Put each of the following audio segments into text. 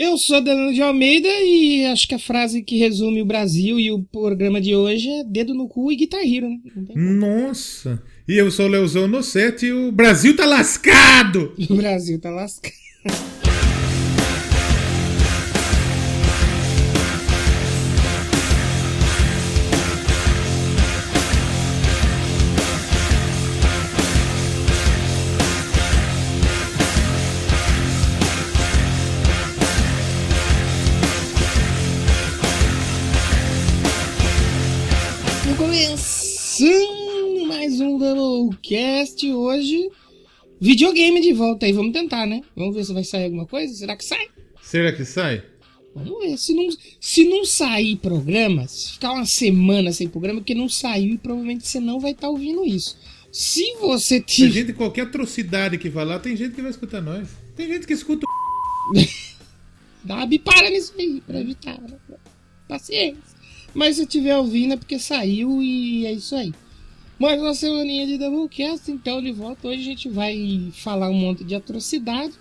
Eu sou Danilo de Almeida e acho que a frase que resume o Brasil e o programa de hoje é dedo no cu e Guitar Hero, né? Nossa! E eu sou o Leozão no 7 e o Brasil tá lascado! O Brasil tá lascado. Doublecast hoje. Videogame de volta aí, vamos tentar, né? Vamos ver se vai sair alguma coisa. Será que sai? Será que sai? Vamos ver. Se não, se não sair programa, se ficar uma semana sem programa, que não saiu e provavelmente você não vai estar tá ouvindo isso. Se você tiver. Tem gente, qualquer atrocidade que vai lá, tem gente que vai escutar nós. Tem gente que escuta Dá uma bipada nisso aí, pra evitar. Paciência. Mas se tiver ouvindo é porque saiu e é isso aí. Mais uma semaninha de Doublecast, então de volta. Hoje a gente vai falar um monte de atrocidade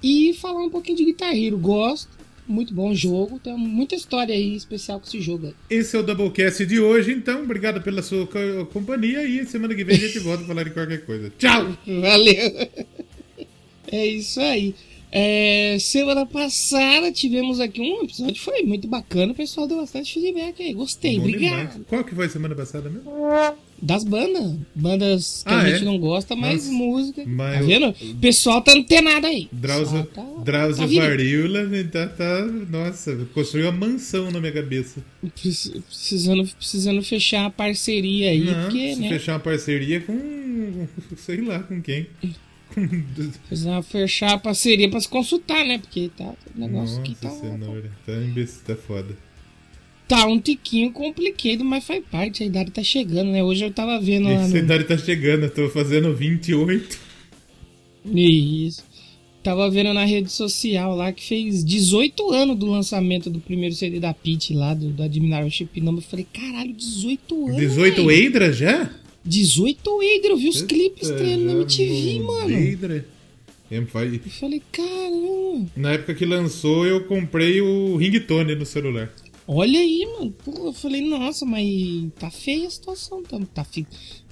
e falar um pouquinho de Guitar Hero. Gosto, muito bom jogo, tem muita história aí especial com esse jogo aí. Esse é o Doublecast de hoje, então. Obrigado pela sua companhia e semana que vem a gente volta a falar de qualquer coisa. Tchau! Valeu! É isso aí. É, semana passada tivemos aqui um episódio foi muito bacana, o pessoal deu bastante feedback aí, gostei, Bom obrigado. Demais. Qual que foi semana passada mesmo? Das bandas, bandas que ah, a gente é? não gosta, mas Nossa, música. Mas tá vendo? O pessoal tá antenado aí. Drauzio, tá, Drauzio tá Varíola tá, tá, nossa, construiu uma mansão na minha cabeça. Precisando, precisando fechar a parceria aí, não, porque, né? Fechar uma parceria com, sei lá, com quem. Precisava fechar a parceria pra se consultar, né? Porque tá o negócio Nossa aqui tá. Cenoura. Tá, imbecil, tá foda. Tá um tiquinho complicado, mas faz parte. A idade tá chegando, né? Hoje eu tava vendo lá. No... A idade tá chegando, eu tô fazendo 28. Isso. Tava vendo na rede social lá que fez 18 anos do lançamento do primeiro CD da Pit lá, do, do Admiral Number. Eu falei, caralho, 18 anos. 18 Eidra já? 18 Eider, eu vi os clipes dele na MTV, mano. Eidra. Eu falei, caramba. Na época que lançou, eu comprei o ringtone no celular. Olha aí, mano. Pô, eu falei, nossa, mas tá feia a situação. Tá, tá,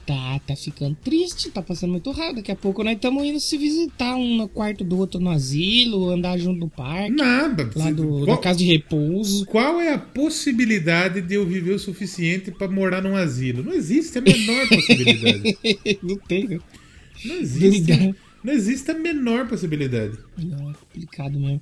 tá, tá ficando triste, tá passando muito rápido. Daqui a pouco nós estamos indo se visitar um no quarto do outro no asilo, andar junto no parque. Nada. Lá do, qual, da casa de repouso. Qual é a possibilidade de eu viver o suficiente para morar num asilo? Não existe a menor possibilidade. não tem, né? Não existe. Não existe a menor possibilidade. Não, é complicado mesmo.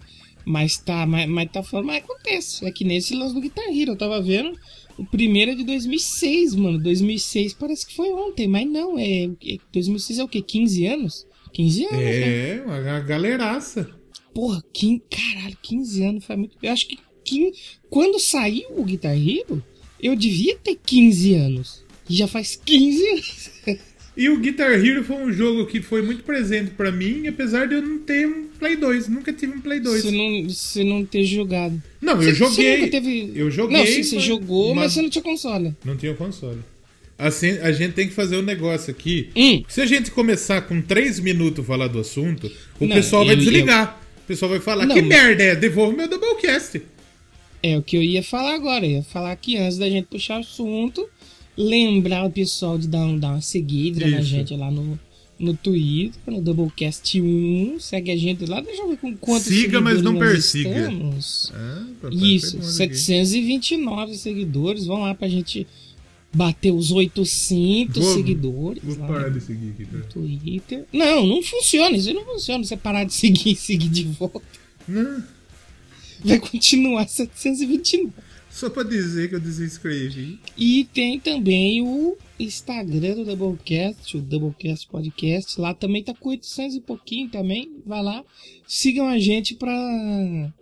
Mas tá, mas, mas tá falando, mas acontece. É que nesse lance do Guitar Hero, eu tava vendo. O primeiro é de 2006, mano. 2006 parece que foi ontem, mas não. É, 2006 é o quê? 15 anos? 15 anos, É, né? uma galeraça. Porra, 15, caralho, 15 anos foi muito. Eu acho que 15, quando saiu o Guitar Hero, eu devia ter 15 anos. E já faz 15 anos. E o Guitar Hero foi um jogo que foi muito presente para mim, apesar de eu não ter um Play 2. Nunca tive um Play 2. Você não, você não ter jogado. Não, você, eu joguei. Você nunca teve... Eu joguei. Não, sim, você mas... jogou, mas... mas você não tinha console. Não tinha console. Assim, a gente tem que fazer um negócio aqui. Hum. Se a gente começar com 3 minutos falar do assunto, o não, pessoal vai desligar. Eu... O pessoal vai falar: não, Que merda é? Devolva meu Doublecast. É o que eu ia falar agora. Eu ia falar que antes da gente puxar o assunto, lembrar o pessoal de dar, um, dar uma seguida Isso. na gente lá no, no Twitter, no Doublecast 1. Segue a gente lá, deixa eu ver com quantos Siga, mas não persiga. É, Isso, 729 aqui. seguidores. Vão lá pra gente bater os 800 vou, seguidores. Vou parar de seguir aqui, tá? No Twitter. Não, não funciona. Isso não funciona. Você parar de seguir e seguir de volta. Não. Vai continuar 729. Só pra dizer que eu desinscrevi. E tem também o Instagram do Doublecast, o Doublecast Podcast. Lá também tá com 800 e pouquinho também. Vai lá. Sigam a gente pra,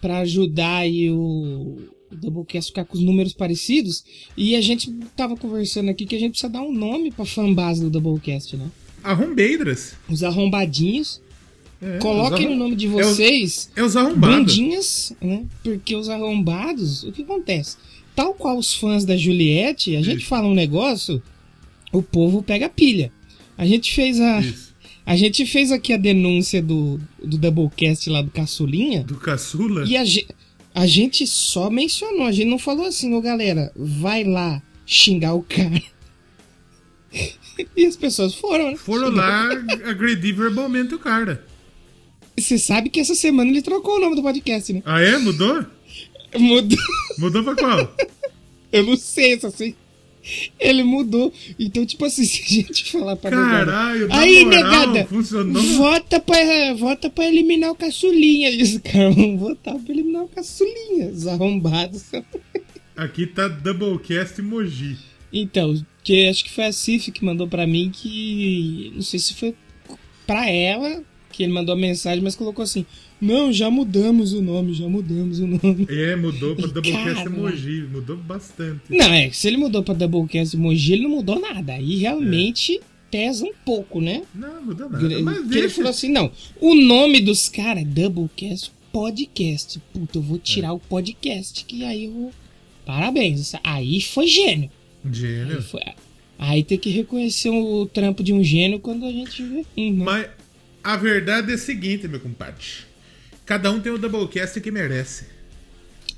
pra ajudar aí o, o Doublecast ficar com os números parecidos. E a gente tava conversando aqui que a gente precisa dar um nome pra fanbase do Doublecast, né? Arrombeidras. Os arrombadinhos. É, Coloquem no nome de vocês é os, é os arrombados. bandinhas, né? Porque os arrombados, o que acontece? Tal qual os fãs da Juliette, a gente fala um negócio, o povo pega pilha. A gente fez a. Isso. A gente fez aqui a denúncia do, do Doublecast lá do Caçulinha. Do Caçula? E a, a gente só mencionou, a gente não falou assim, ô galera, vai lá xingar o cara. e as pessoas foram, né? Foram lá agredir verbalmente o cara. Você sabe que essa semana ele trocou o nome do podcast, né? Ah, é? Mudou? Mudou. Mudou pra qual? Eu não sei, só sei. Ele mudou. Então, tipo assim, se a gente falar pra Caralho, negada, Aí, moral, negada, funcionou. vota pra, vota pra eliminar o caçulinha. E os caras vão votar pra eliminar o caçulinha. Os arrombados. Aqui tá Doublecast Moji. Então, que acho que foi a Cif que mandou pra mim que. Não sei se foi pra ela que ele mandou a mensagem, mas colocou assim: Não, já mudamos o nome, já mudamos o nome. É, mudou pra Doublecast Emoji, mudou bastante. Não, é, se ele mudou pra Doublecast Emoji, ele não mudou nada. Aí realmente. É. Pesa um pouco, né? Não, mudou nada. Ele, mas ele falou assim: não, o nome dos caras é Doublecast Podcast. Puta, eu vou tirar é. o podcast, que aí eu. Parabéns. Aí foi gênio. Gênio. Aí, foi... aí tem que reconhecer o trampo de um gênio quando a gente vê. Uhum. Mas a verdade é a seguinte, meu compadre. Cada um tem o Doublecast que merece.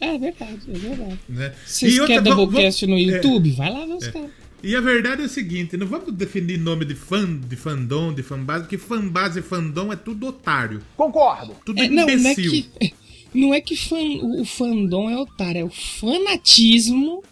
É verdade, é verdade. Né? Se você quer Doublecast no é. YouTube, é, vai lá ver os é. caras. E a verdade é a seguinte, não vamos definir nome de fã, de fandom, de fanbase, porque fanbase e fandom é tudo otário. Concordo. Tudo é, não, não é que, não é que fan, o fandom é otário, é o fanatismo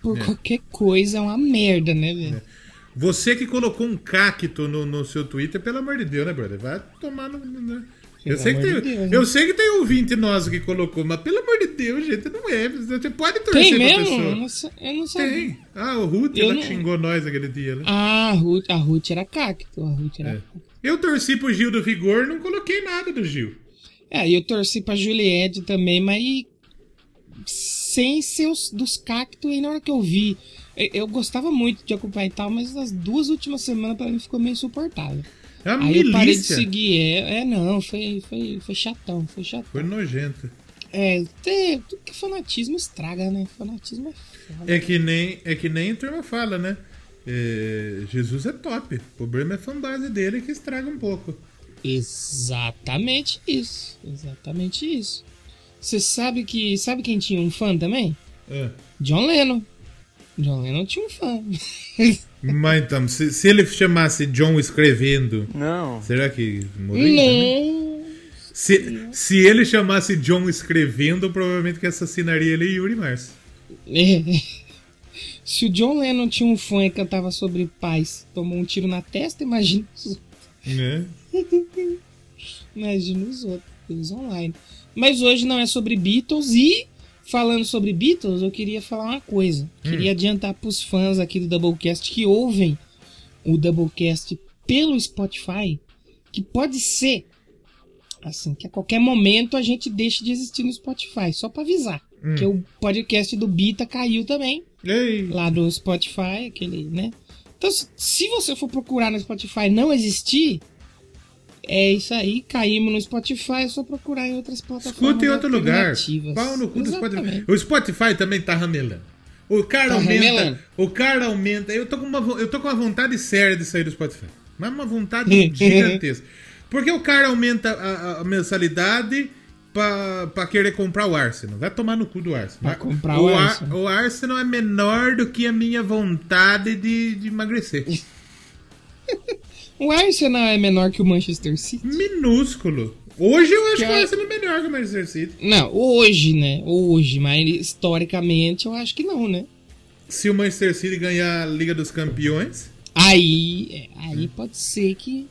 por é. qualquer coisa é uma merda, né, velho? É. Você que colocou um cacto no, no seu Twitter, pelo amor de Deus, né, brother? Vai tomar no. Né? Eu sei, que tem, Deus, eu né? sei que tem ouvinte nosso que colocou, mas pelo amor de Deus, gente, não é. Você pode torcer tem mesmo? pessoa. Eu não, eu não sabia. Tem. Ah, o Ruth, ela não... xingou nós aquele dia, né? Ah, a Ruth, a Ruth era cacto. A Ruth era é. Eu torci pro Gil do Vigor, não coloquei nada do Gil. É, eu torci pra Juliette também, mas sem seus dos cactos, aí na hora que eu vi eu gostava muito de acompanhar e tal, mas as duas últimas semanas para mim ficou meio insuportável. É Aí milícia. eu parei de seguir. É, é, não, foi, foi, foi chatão, foi chatão. Foi nojento. É, tem, tudo que fanatismo estraga, né? Fanatismo é foda. É que nem, é que nem a turma fala, né? É, Jesus é top. O problema é a fanbase dele que estraga um pouco. Exatamente isso. Exatamente isso. Você sabe que. Sabe quem tinha um fã também? É. John Lennon. John Lennon tinha um fã. Mas então, se, se, ele chamasse John escrevendo. Não. Será que morreria? Não. Se, se ele chamasse John escrevendo, provavelmente que assassinaria ele e Yuri Mars. É. Se o John Lennon tinha um fã e cantava sobre paz, tomou um tiro na testa, imagina os outros. É. imagina os outros, online. Mas hoje não é sobre Beatles e falando sobre Beatles, eu queria falar uma coisa. Hum. Queria adiantar para os fãs aqui do Doublecast que ouvem o Doublecast pelo Spotify, que pode ser assim que a qualquer momento a gente deixe de existir no Spotify, só para avisar. Hum. Que o podcast do Bita caiu também. Ei. Lá do Spotify, aquele, né? Então, se você for procurar no Spotify não existir, é isso aí, caímos no Spotify, é só procurar em outras plataformas. Escuta em outro lugar. Pau no cu do Spotify. O Spotify também tá ramelando. O cara tá aumenta. Ramelando. O cara aumenta. Eu tô, com uma, eu tô com uma vontade séria de sair do Spotify. Mas uma vontade gigantesca. Porque o cara aumenta a, a mensalidade pra, pra querer comprar o Arsenal. Vai tomar no cu do Arsenal. Vai comprar o, o Arsenal. o Arsenal é menor do que a minha vontade de, de emagrecer. O Arsenal é menor que o Manchester City? Minúsculo. Hoje eu acho que, que o Arsenal é melhor que o Manchester City. Não, hoje, né? Hoje, mas historicamente eu acho que não, né? Se o Manchester City ganhar a Liga dos Campeões. Aí, é, aí pode ser que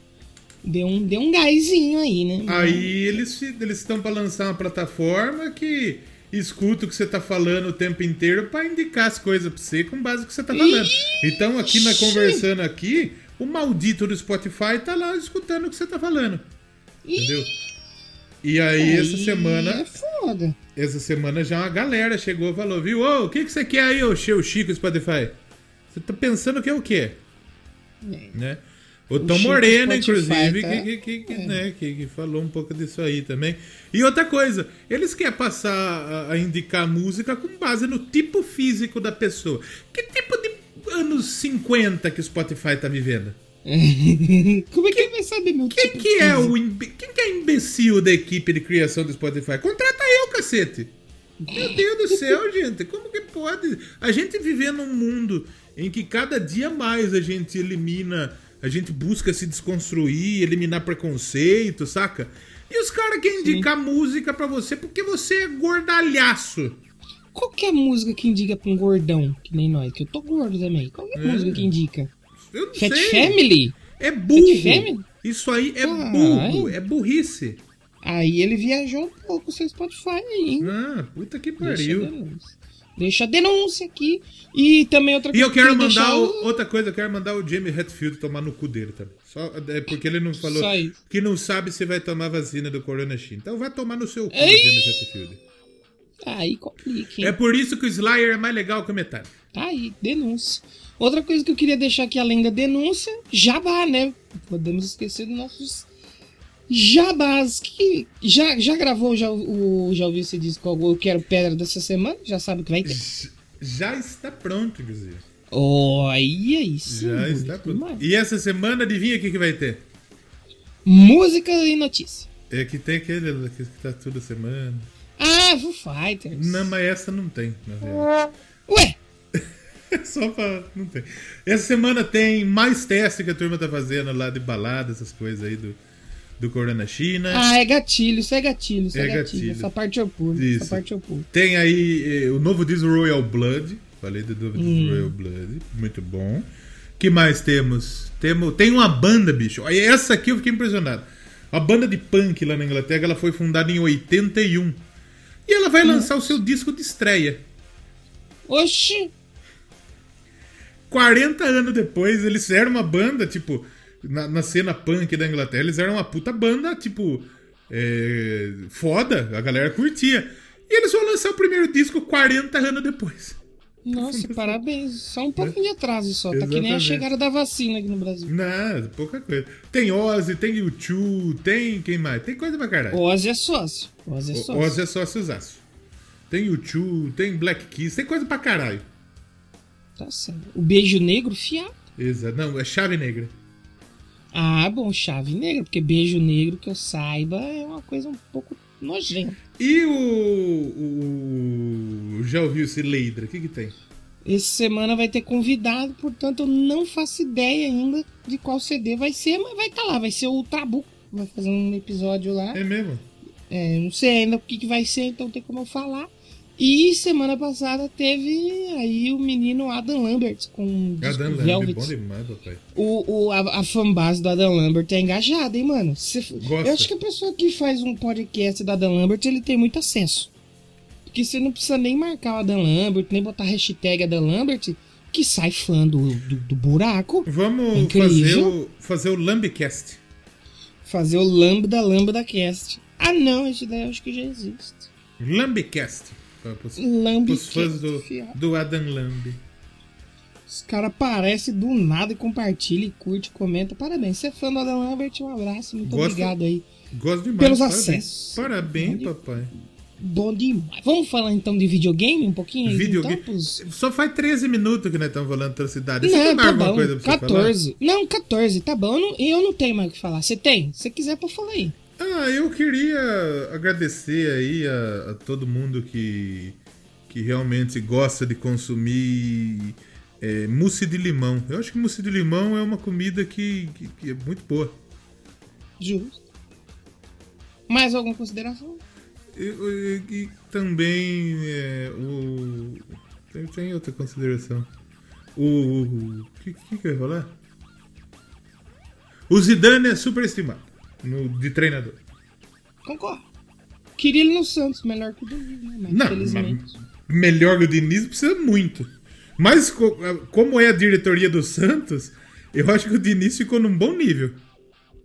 dê um, dê um gásinho aí, né? Aí eles eles estão para lançar uma plataforma que escuta o que você tá falando o tempo inteiro para indicar as coisas para você com base no que você tá falando. Ixi. Então aqui na conversando aqui, o maldito do Spotify tá lá escutando o que você tá falando. Entendeu? E aí, essa semana. É foda. Essa semana já uma galera chegou e falou, viu? Ô, o que, que você quer aí, ô Chico Spotify? Você tá pensando que é o quê? É. Né? O, o Tom Moreno, inclusive, tá... que, que, que, é. né, que, que, falou um pouco disso aí também. E outra coisa, eles querem passar a, a indicar música com base no tipo físico da pessoa. Que tipo de anos 50 que o Spotify tá vivendo. Como é que ele vai saber meu Quem tipo que é o imbe... Quem que é imbecil da equipe de criação do Spotify? Contrata eu, cacete! Meu Deus do céu, gente, como que pode? A gente viver num mundo em que cada dia mais a gente elimina, a gente busca se desconstruir, eliminar preconceito, saca? E os caras querem indicar música pra você porque você é gordalhaço. Qual que é a música que indica pra um gordão, que nem nós? Que eu tô gordo também. Qual que é a É. música que indica? Eu não Fat sei. Family? É burro. Family? Isso aí é Caralho. burro, é burrice. Aí ele viajou um pouco o seu Spotify aí, hein? Ah, puta que Deixa a pariu. denúncia. Deixa a denúncia aqui. E também outra E eu quero mandar deixar o- outra coisa, eu quero mandar o Jamie Hatfield tomar no cu dele também. Só, é porque ele não falou que não sabe se vai tomar vacina do Corona X. Então vai tomar no seu cu, Ei! Jamie Hatfield. Aí complica, hein? É por isso que o Slayer é mais legal que o Metallica. Tá aí, denúncia. Outra coisa que eu queria deixar aqui além da denúncia, jabá, né? Podemos esquecer dos nossos jabás. Que já, já gravou, já, o, já ouviu esse disco Eu Quero Pedra dessa semana? Já sabe o que vai ter? Já está pronto, inclusive. Olha isso. Já está pronto. E essa semana, adivinha o que, que vai ter? Música e notícia. É que tem aquele que tá toda semana. Ah, Foo Fighters. Não, mas essa não tem, na verdade. Ué, Só pra. Não tem. Essa semana tem mais teste que a turma tá fazendo lá de balada, essas coisas aí do, do Corona China. ah, é gatilho, isso é gatilho, isso é, É gatilho. gatilho. Essa parte eu pulo, Isso. essa parte eu pulo. Tem aí eh, o novo disco Royal Blood. Falei do novo disco Hum. Royal Blood. Muito bom. que mais temos? temos? Tem uma banda, bicho. Essa aqui eu fiquei impressionado. A banda de punk lá na Inglaterra, ela foi fundada em 81. E ela vai lançar o seu disco de estreia. Oxi, 40 anos depois, eles eram uma banda, tipo, na, na cena punk da Inglaterra, eles eram uma puta banda, tipo, é, foda, a galera curtia. E eles vão lançar o primeiro disco 40 anos depois. Nossa, parabéns. Só um pouquinho de atraso só. Tá que nem a Exatamente. chegada da vacina aqui no Brasil. Não, pouca coisa. Tem Ozzy, tem U2, tem quem mais? Tem coisa pra caralho. Ozzy é sócio. Ozzy é sócio. Ozzy é sóciozaço. Tem U2, tem Black Kiss, tem coisa pra caralho. Tá certo. O beijo negro, fiado. Exato. Não, é chave negra. Ah, bom, chave negra, porque beijo negro, que eu saiba, é uma coisa um pouco nojenta. E o. o já ouviu esse Leidra? O que que tem? Essa semana vai ter convidado, portanto eu não faço ideia ainda de qual CD vai ser, mas vai estar lá, vai ser o Tabu. Vai fazer um episódio lá. É mesmo? É, não sei ainda o que, que vai ser, então tem como eu falar. E semana passada teve aí o menino Adam Lambert com Adam Lambert, bom demais, papai. O, o, a, a fanbase do Adam Lambert é engajada, hein, mano? Cê- eu acho que a pessoa que faz um podcast do Adam Lambert, ele tem muito acesso. Porque você não precisa nem marcar o Adam Lambert, nem botar hashtag Adam Lambert, que sai fã do, do, do buraco. Vamos Incrível. fazer o, fazer o Lambcast. Fazer o Lambda Lambda Cast. Ah, não, esse daí eu acho que já existe. Lambcast. Para os, Lamb os fãs do, do Adam Lamb. Os caras aparecem do nada e compartilha, e curte, comenta. Parabéns. Você é fã do Adam Lambert, um abraço. Muito Gosto- obrigado aí. Gosto demais. Pelos parabéns. acessos. Parabéns, Bom papai. Bom demais. Vamos falar então de videogame um pouquinho? aí, Videogame. Então, pros- Só faz 13 minutos que nós estamos falando da cidade. Você Não, tem mais tá alguma bom. coisa pra você 14. Não, 14, tá bom. Eu não, eu não tenho mais o que falar. Você tem? Se quiser, pode falar aí. Ah, eu queria agradecer aí a, a todo mundo que, que realmente gosta de consumir é, mousse de limão. Eu acho que mousse de limão é uma comida que, que- que é muito boa. Justo. Mais alguma consideração? E também é, o. Tem, tem outra consideração. O. O que, que, que eu ia falar? O Zidane é superestimado no, de treinador. Concordo. Queria ele no Santos, melhor que o Diniz, né? Mas Não, melhor que o Diniz precisa muito. Mas co- como é a diretoria do Santos, eu acho que o Diniz ficou num bom nível.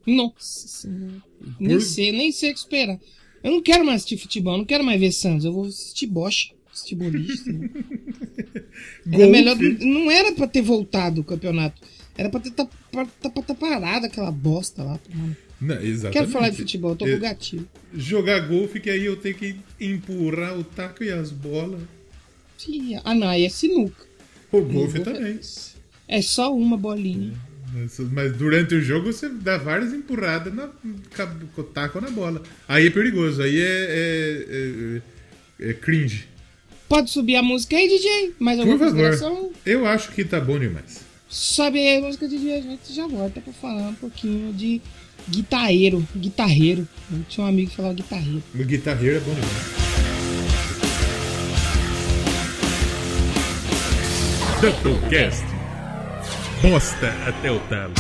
Nossa senhora. Nem Por- sei, nem sei o que esperar. Eu não quero mais assistir futebol, não quero mais ver Santos. Eu vou assistir bocha, assistir boliche. né? Era melhor, não era pra ter voltado o campeonato. Era pra ter tá, tá, pra tá parado aquela bosta lá. mano. Não, exatamente. Quero falar de futebol, eu tô É, com gatilho. Jogar golfe, que aí eu tenho que empurrar o taco e as bolas. Ih, Ah, não, aí é sinuca. O golfe é- também. É só uma bolinha. Mas durante o jogo você dá várias empurradas na taco na bola. Aí é perigoso, aí é, é, é, é cringe. Pode subir a música aí, DJ? Mais alguma Por favor. Eu acho que tá bom demais. Sobe aí a música, DJ, a gente já volta pra falar um pouquinho de guitarreiro. Guitarreiro. Eu tinha um amigo que falava guitarreiro. O guitarreiro é bom demais. Doublecast. Bosta até o talo.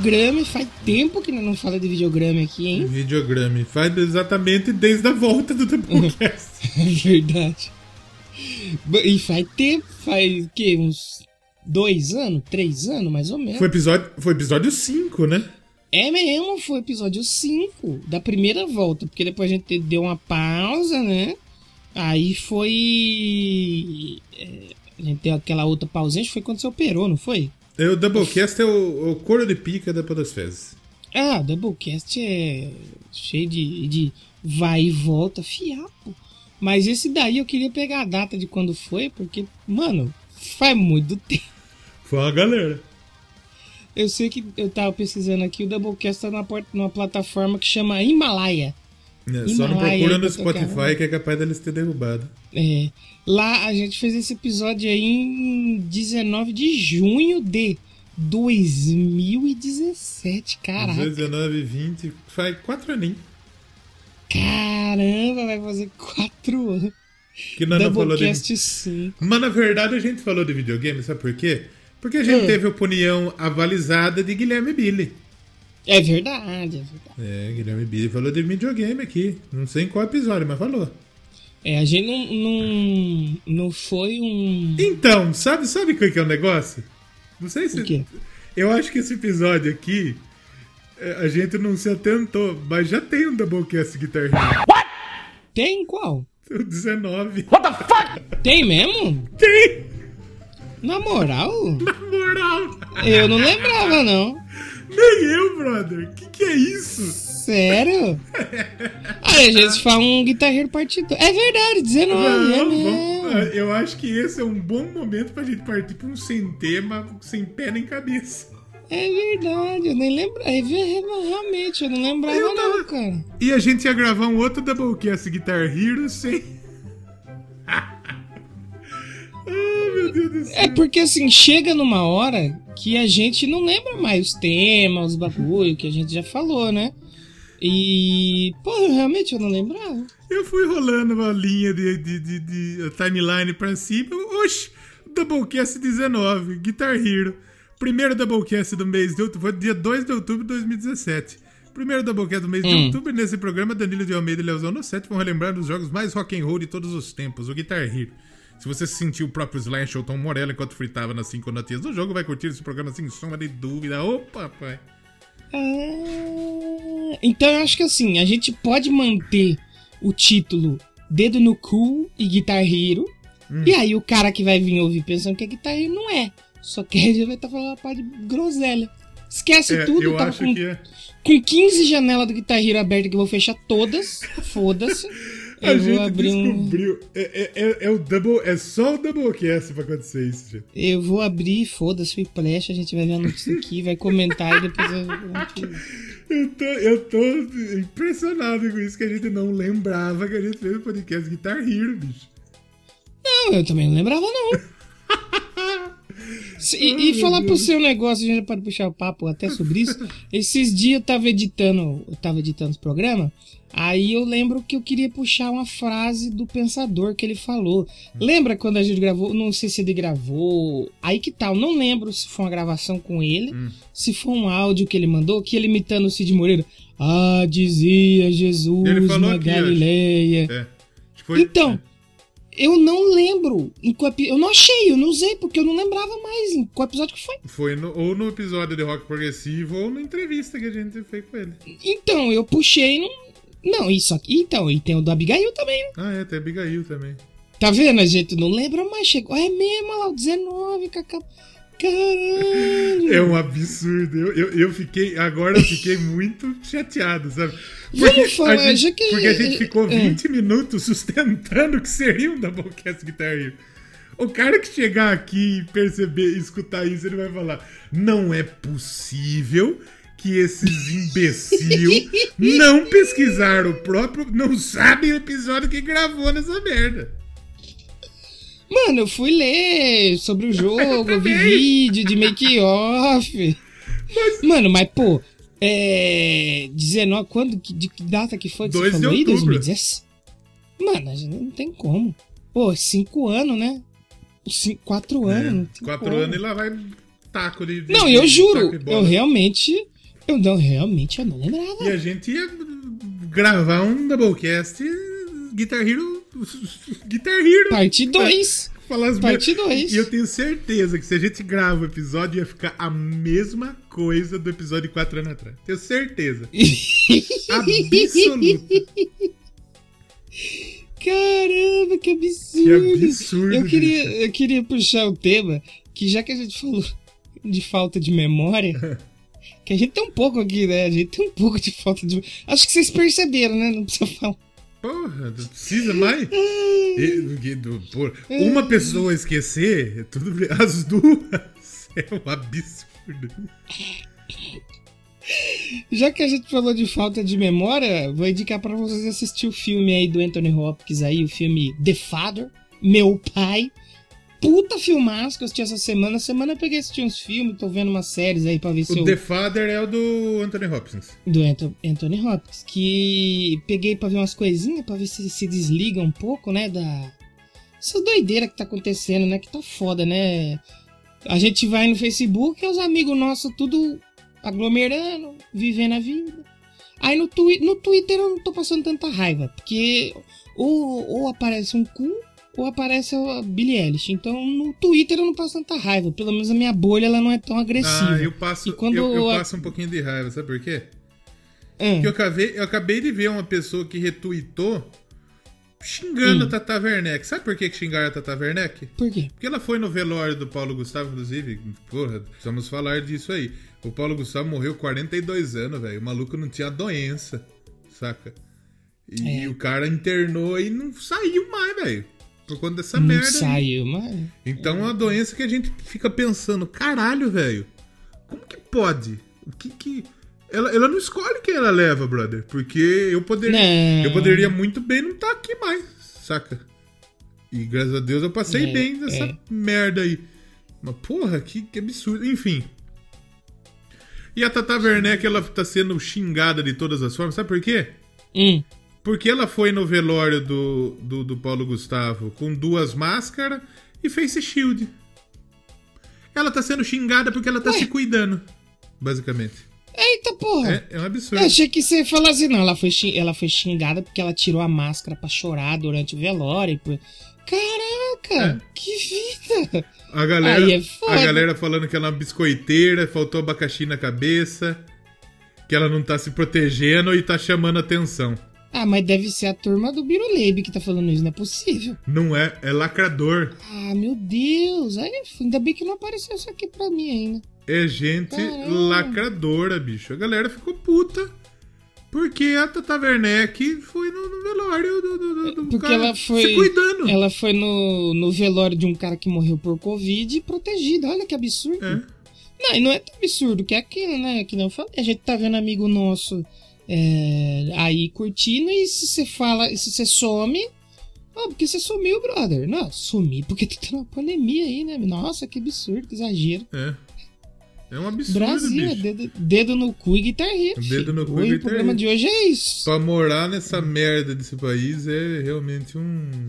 Videograma. Faz tempo que não fala de videograma aqui, hein? Videograma. Faz exatamente desde a volta do Doublecast. é verdade. E faz tempo, faz o quê? Uns dois anos? Três anos, mais ou menos. Foi episódio 5, foi episódio cinco, né? É mesmo, foi episódio 5 da primeira volta, porque depois a gente deu uma pausa, né? Aí foi. É, a gente deu aquela outra pausinha, foi quando você operou, não foi? É, o Doublecast é o, o couro de pica da Podosfezes. Ah, o Doublecast é cheio de, de vai e volta, fiapo. Mas esse daí eu queria pegar a data de quando foi, porque, mano, faz muito tempo. Foi uma galera. Eu sei que eu tava pesquisando aqui, o Doublecast tá numa, numa plataforma que chama Himalaia. É, só não procura no Spotify que é capaz deles ter derrubado. É. Lá a gente fez esse episódio aí em 19 de junho de 2017, caraca. 19, 20, faz quatro aninhos. Caramba, vai fazer quatro anos. Que não falou de... 5. Mas na verdade a gente falou de videogame, sabe por quê? Porque a gente hum. teve a opinião avalizada de Guilherme Billy. É verdade, é verdade. É, Guilherme Billy falou de videogame aqui. Não sei em qual episódio, mas falou. É, a gente não, não, não foi um. Então, sabe, sabe qual que é o negócio? Não sei se. O quê? Eu acho que esse episódio aqui é, a gente não se atentou, mas já tem um Doublecast Guitar Hero. What? Tem qual? O 19. What the fuck? Tem mesmo? Tem! Na moral? Na moral! Eu não lembrava, não. Nem eu, brother. Que que é isso? Sério? Aí a gente fala um guitarreiro partido. É verdade, 19. Não, é vamos, eu acho que esse é um bom momento pra gente partir pra um sem tema, sem pé nem cabeça. É verdade, eu nem lembro. É, realmente, eu não lembrava, eu tava... não, cara. E a gente ia gravar um outro Doublecast Guitar Hero sem. oh, meu Deus do céu. É porque assim, chega numa hora que a gente não lembra mais os temas, os bagulho que a gente já falou, né? E, pô, realmente eu não lembrava. Eu fui rolando uma linha de, de, de, de timeline pra cima. Oxi, Doublecast 19, Guitar Hero. Primeiro Doublecast do mês de outubro, foi dia 2 de outubro de 2017. Primeiro Doublecast do mês hum. de outubro, nesse programa, Danilo de Almeida e Leozão no 7 vão relembrar os jogos mais rock and roll de todos os tempos, o Guitar Hero. Se você sentiu o próprio Slash ou Tom Morello enquanto fritava nas 5 notinhas do jogo, vai curtir esse programa sem sombra de dúvida. Opa, pai! Ah, então eu acho que assim, a gente pode manter o título Dedo no Cu e Guitar Hero. Hum. E aí o cara que vai vir ouvir pensando que é Guitar Hero não é. Só que ele vai estar tá falando uma parte de groselha. Esquece é, tudo, eu tá acho com, que é. com 15 janelas do Guitar Hero abertas que eu vou fechar todas. Foda-se. A gente descobriu. Um... É, é, é, é, o double. É só o Doublecast pra acontecer isso, gente. Eu vou abrir, foda-se, o flash, a gente vai ver a notícia aqui, vai comentar e depois eu. Eu tô, eu tô impressionado com isso que a gente não lembrava que a gente fez o podcast Guitar Hero, bicho. Não, eu também não lembrava, não. E, e falar pro seu negócio, a gente pode puxar o papo até sobre isso. Esses dias eu tava editando, eu tava editando os programas, aí eu lembro que eu queria puxar uma frase do pensador que ele falou. Lembra quando a gente gravou? Não sei se ele gravou. Aí que tal? Não lembro se foi uma gravação com ele, hum. se foi um áudio que ele mandou, que ele imitando o Cid Moreira. Ah, dizia Jesus na Galileia. É. Foi... Então, eu não lembro. Em qual, eu não achei, eu não usei, porque eu não lembrava mais em qual episódio que foi. Foi no, ou no episódio de rock progressivo ou na entrevista que a gente fez com ele. Então, eu puxei no. Não, isso aqui. Então, e tem o do Abigail também, né? Ah, é, tem Abigail também. Tá vendo? A gente não lembra mais. Chegou. É mesmo, o 19, Cacá. Caralho! É um absurdo. Eu, eu, eu, fiquei. Agora eu fiquei muito chateado, sabe? Porque falar, a gente, já que. Porque a gente ficou 20 é. minutos sustentando que seria um Doublecast Guitar Hero. O cara que chegar aqui e perceber, escutar isso, ele vai falar: não é possível que esses imbecil não pesquisaram o próprio. não sabem o episódio que gravou nessa merda. Mano, eu fui ler sobre o jogo, vi vídeo de make-off. Mas... Mano, mas pô, é. 19. Quando? De que data que foi que você falou aí? 2017? Mano, não tem como. Pô, 5 anos, né? 4 é, anos. 4 anos e lá vai taco de. Não, eu juro, eu realmente. Eu não, realmente eu não lembrava. E a gente ia gravar um Doublecast Guitar Hero. Guitar Hero. Parte 2. Parte 2. E eu tenho certeza que se a gente grava o episódio, ia ficar a mesma coisa do episódio de 4 anos atrás. Tenho certeza. Absoluta. Caramba, que absurdo. Que absurdo. Eu queria, eu queria puxar o tema que já que a gente falou de falta de memória. que a gente tem um pouco aqui, né? A gente tem um pouco de falta de. Acho que vocês perceberam, né? Não precisa falar. Porra, precisa mais? E, do, por, uma pessoa esquecer, tudo as duas. É um absurdo. Já que a gente falou de falta de memória, vou indicar para vocês assistir o filme aí do Anthony Hopkins aí, o filme The Father, Meu Pai puta filmaço que eu assisti essa semana. Semana eu peguei assistir uns filmes, tô vendo umas séries aí pra ver se o eu... The Father é o do Anthony Hopkins. Do Anthony Hopkins. Que peguei pra ver umas coisinhas, pra ver se se desliga um pouco, né, da... Essa doideira que tá acontecendo, né, que tá foda, né? A gente vai no Facebook e os amigos nossos tudo aglomerando, vivendo a vida. Aí no, twi no Twitter eu não tô passando tanta raiva, porque ou, ou aparece um cu ou aparece a Billie Eilish. Então no Twitter eu não passo tanta raiva. Pelo menos a minha bolha ela não é tão agressiva. Ah, eu passo, e quando eu, eu passo um pouquinho de raiva, sabe por quê? É. Porque eu acabei, eu acabei de ver uma pessoa que retweetou xingando hum. a Tata Werneck. Sabe por que xingaram a Tata Werneck? Por quê? Porque ela foi no velório do Paulo Gustavo, inclusive. Porra, precisamos falar disso aí. O Paulo Gustavo morreu 42 anos, velho. O maluco não tinha doença, saca? E é. o cara internou e não saiu mais, velho por conta dessa não merda. Saiu, mas. Então é uma doença que a gente fica pensando, caralho, velho. Como que pode? O que que. Ela, ela não escolhe quem ela leva, brother. Porque eu poderia. Eu poderia muito bem não estar tá aqui mais, saca? E graças a Deus eu passei é, bem dessa é. merda aí. Mas porra, que, que absurdo. Enfim. E a Tata Werneck, ela tá sendo xingada de todas as formas. Sabe por quê? Hum. Porque ela foi no velório do, do, do Paulo Gustavo com duas máscaras e face shield. Ela tá sendo xingada porque ela tá Ué? se cuidando, basicamente. Eita porra! É, é um absurdo. Eu achei que você ia falar assim, não. Ela foi, ela foi xingada porque ela tirou a máscara pra chorar durante o velório. Caraca! É. Que vida! A galera, é a galera falando que ela é uma biscoiteira, faltou abacaxi na cabeça, que ela não tá se protegendo e tá chamando atenção. Ah, mas deve ser a turma do Biruleibe que tá falando isso, não é possível. Não é, é lacrador. Ah, meu Deus. Aí, ainda bem que não apareceu isso aqui pra mim ainda. É gente Caramba. lacradora, bicho. A galera ficou puta. Porque a Tata Werneck foi no, no velório do, do, do porque cara ela foi, se cuidando. Ela foi no, no velório de um cara que morreu por Covid protegida. Olha que absurdo. É. Não, e não é tão absurdo que é aquilo, né? Que não falei. A gente tá vendo amigo nosso é, aí curtindo e se você fala, se você some, oh, porque você sumiu, brother. Não, sumi porque tu tá uma pandemia aí, né? Nossa, que absurdo, que exagero. É. É um absurdo, Brasil. Dedo, dedo no cu e Guitar Hero. Dedo no cu e Guitar O programa de hoje é isso. Pra morar nessa merda desse país é realmente um...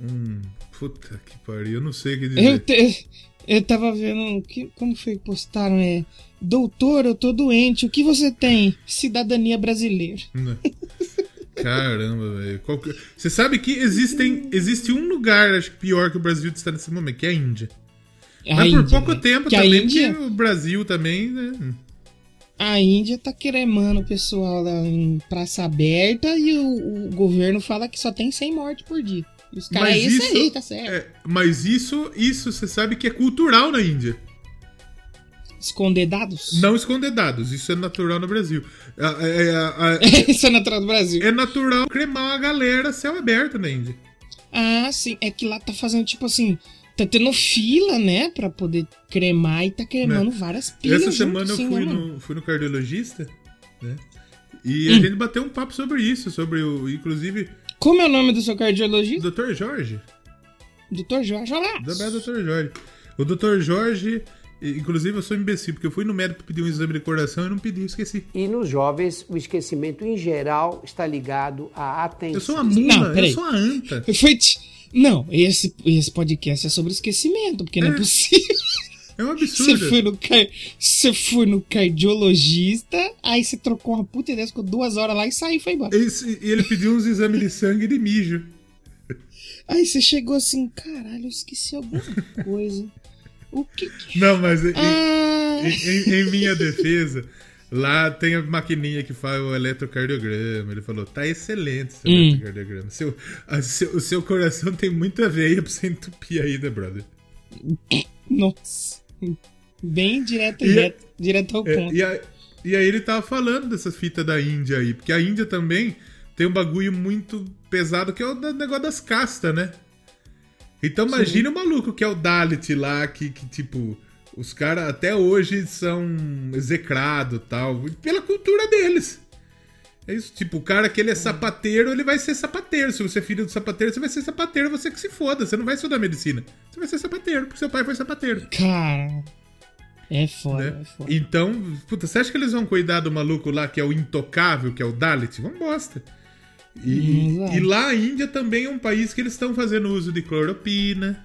Um... Puta que pariu, eu não sei o que dizer. Eu, te, eu tava vendo... Que, como foi que postaram? É... Doutor, eu tô doente. O que você tem? Cidadania brasileira. Né? Caramba, velho. Você sabe que existem, existe um lugar, acho que pior que o Brasil está nesse momento, que é a Índia. A Mas por pouco né? tempo que também, Índia... o Brasil também, né? A Índia tá cremando o pessoal lá em praça aberta e o, o governo fala que só tem 100 mortes por dia. Os caras, é isso aí, tá certo. É, mas isso, isso você sabe que é cultural na Índia. Esconder dados? Não esconder dados, isso é natural no Brasil. É, é, isso é natural no Brasil. É natural cremar a galera céu aberto na Índia. Ah, sim. É que lá tá fazendo tipo assim. Tá tendo fila, né? Pra poder cremar e tá cremando né? várias pilhas. Essa semana eu fui, né, no, fui no cardiologista, né? E hum. a gente bateu um papo sobre isso, sobre o. Inclusive. Como é o nome do seu cardiologista? Dr. Jorge. Dr. Jorge, olha lá. Dr. Jorge. O Dr. Jorge Inclusive, eu sou imbecil, porque eu fui no médico pedir um exame de coração e não pedi, eu esqueci. E nos jovens, o esquecimento em geral está ligado à atenção. Eu sou a mula, não, eu sou a anta. Não, esse, esse podcast é sobre esquecimento, porque é. não é possível. É um absurdo. Você foi, no você foi no cardiologista, aí você trocou uma puta ideia, ficou duas horas lá e saiu e foi embora. Esse, e ele pediu uns exames de sangue e de mijo. Aí você chegou assim, caralho, eu esqueci alguma coisa. O que. Não, mas em, ah... em, em, em minha defesa, lá tem a maquininha que faz o eletrocardiograma. Ele falou: tá excelente seu hum. eletrocardiograma. Seu, a, seu, o seu coração tem muita veia pra você entupir ainda, brother. Nossa. Bem direto, e, direto, direto ao é, ponto. E, a, e aí ele tava falando dessas fitas da Índia aí, porque a Índia também tem um bagulho muito pesado que é o negócio das castas, né? Então imagina o maluco que é o Dalit lá, que, que tipo, os caras até hoje são execrados tal, pela cultura deles. É isso, tipo, o cara que ele é sapateiro, ele vai ser sapateiro. Se você é filho do sapateiro, você vai ser sapateiro, você que se foda. Você não vai estudar medicina. Você vai ser sapateiro, porque seu pai foi sapateiro. Cara. É foda, né? é foda. Então, puta, você acha que eles vão cuidar do maluco lá que é o intocável, que é o Dalit? Vamos bosta. E, hum, e, lá a Índia também é um país que eles estão fazendo uso de cloropina.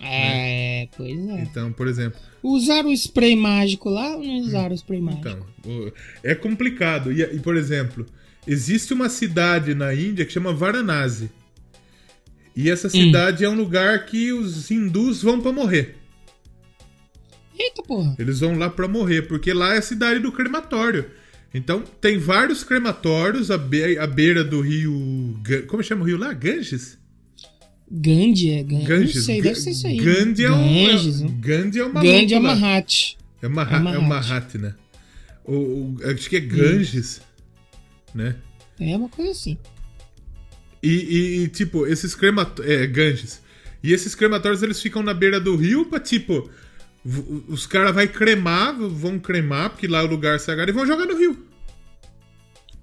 É, né? pois é. Então, por exemplo. Usaram o spray mágico lá ou não usaram o spray mágico? Então, é complicado. E, e, por exemplo, existe uma cidade na Índia que chama Varanasi. E essa hum. cidade hum. é um lugar que os hindus vão para morrer. Eita porra. Eles vão lá para morrer, porque lá é a cidade do crematório. Então, tem vários crematórios à, be à beira do rio. Como chama o rio lá? Ganges? Gandhi, é Gandhi. Ganges. Não sei, deve ser isso aí. Gandhi é um. Né? Gandhi é uma Gandhi é Mahat. É, Mahat, é, Mahat, né? O, o, acho que é Ganges, né? É uma coisa assim. E, e, e tipo, esses crematórios. É, Ganges. E esses crematórios eles ficam na beira do rio pra, tipo, os caras vão cremar, vão cremar, porque lá é o lugar sagrado, e vão jogar no rio.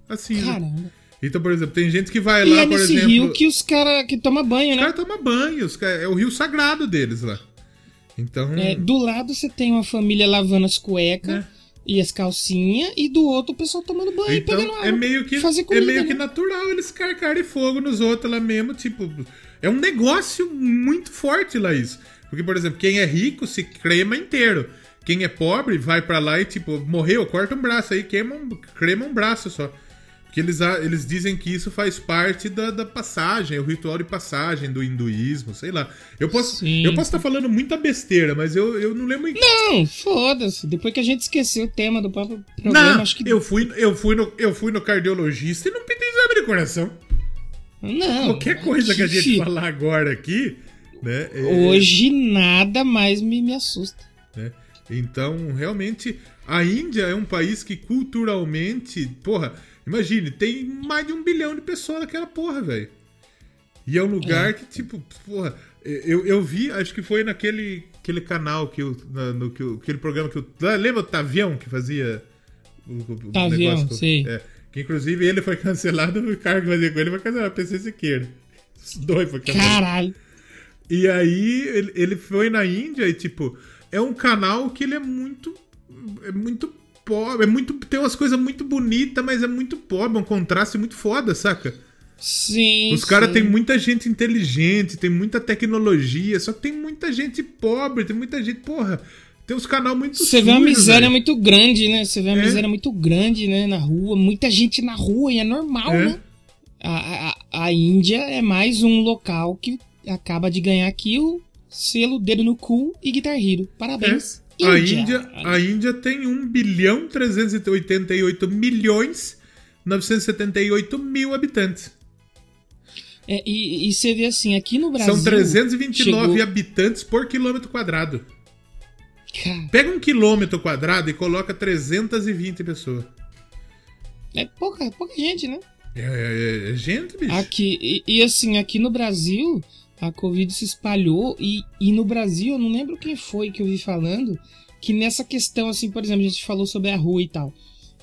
Assim. Né? Caramba. Né? Então, por exemplo, tem gente que vai e lá, é por exemplo. rio que os caras que toma banho, né? Os caras tomam banho, os cara, é o rio sagrado deles lá. Então. É, do lado você tem uma família lavando as cuecas. É. E as calcinhas, e do outro o pessoal tomando banho então, e pegando água. É meio que, fazer comida, é meio né? que natural eles carcarem fogo nos outros lá mesmo. Tipo, é um negócio muito forte lá isso. Porque, por exemplo, quem é rico se crema inteiro. Quem é pobre vai para lá e, tipo, morreu, corta um braço aí, queima um, crema um braço só. Porque eles, eles dizem que isso faz parte da, da passagem, o ritual de passagem do hinduísmo, sei lá. Eu posso Sim. eu posso estar tá falando muita besteira, mas eu, eu não lembro. Não, foda-se. Depois que a gente esqueceu o tema do próprio programa, não, acho que. Eu fui, eu, fui no, eu fui no cardiologista e não pedi exame de coração. Não. Qualquer coisa que a gente falar agora aqui né? É... Hoje nada mais me, me assusta. Né? Então, realmente, a Índia é um país que culturalmente, porra, imagine, tem mais de um bilhão de pessoas naquela porra, velho. E é um lugar é. que, tipo, porra, eu, eu vi, acho que foi naquele aquele canal que eu, na, no, que eu, aquele programa que eu. Lembra o Tavião que fazia o, o Tavião, negócio? Sim. É, que inclusive ele foi cancelado, o cara que fazia com ele foi cancelado, PC Siqueira. Os dois foi cancelado. Caralho. E aí ele, ele foi na Índia e, tipo, é um canal que ele é muito. É muito pobre. É muito, tem umas coisas muito bonitas, mas é muito pobre. É um contraste muito foda, saca? Sim. Os caras têm muita gente inteligente, tem muita tecnologia, só que tem muita gente pobre, tem muita gente. Porra. Tem uns canal muito Você vê uma miséria velho. muito grande, né? Você vê uma É. miséria muito grande, né? Na rua. Muita gente na rua e é normal, É. né? A, a, a Índia é mais um local que acaba de ganhar aqui o selo dedo no cu e Guitar Hero. Parabéns. É. A Índia, a Índia tem 1 bilhão 388 milhões 978 mil habitantes. É, e, e você vê assim, aqui no Brasil. São 329 chegou- habitantes por quilômetro quadrado. Cara, Pega um quilômetro quadrado e coloca 320 pessoas. é pouca, é pouca gente, né? É, é- é gente, bicho. Aqui, e, e assim, aqui no Brasil, a Covid se espalhou e, e no Brasil, eu não lembro quem foi que eu vi falando, que nessa questão, assim, por exemplo, a gente falou sobre a rua e tal.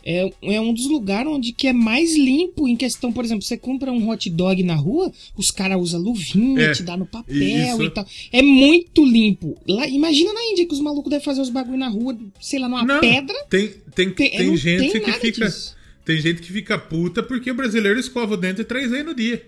É, é um dos lugares onde que é mais limpo em questão, por exemplo, você compra um hot dog na rua, os caras usam luvinha, É, te dá no papel isso. e tal. É muito limpo. Lá, imagina na Índia que os malucos devem fazer os bagulho na rua, sei lá, numa Não, pedra. Tem, tem, Tem, tem, gente tem que fica. disso. Tem gente que fica puta porque o brasileiro escova o dente três vezes no dia.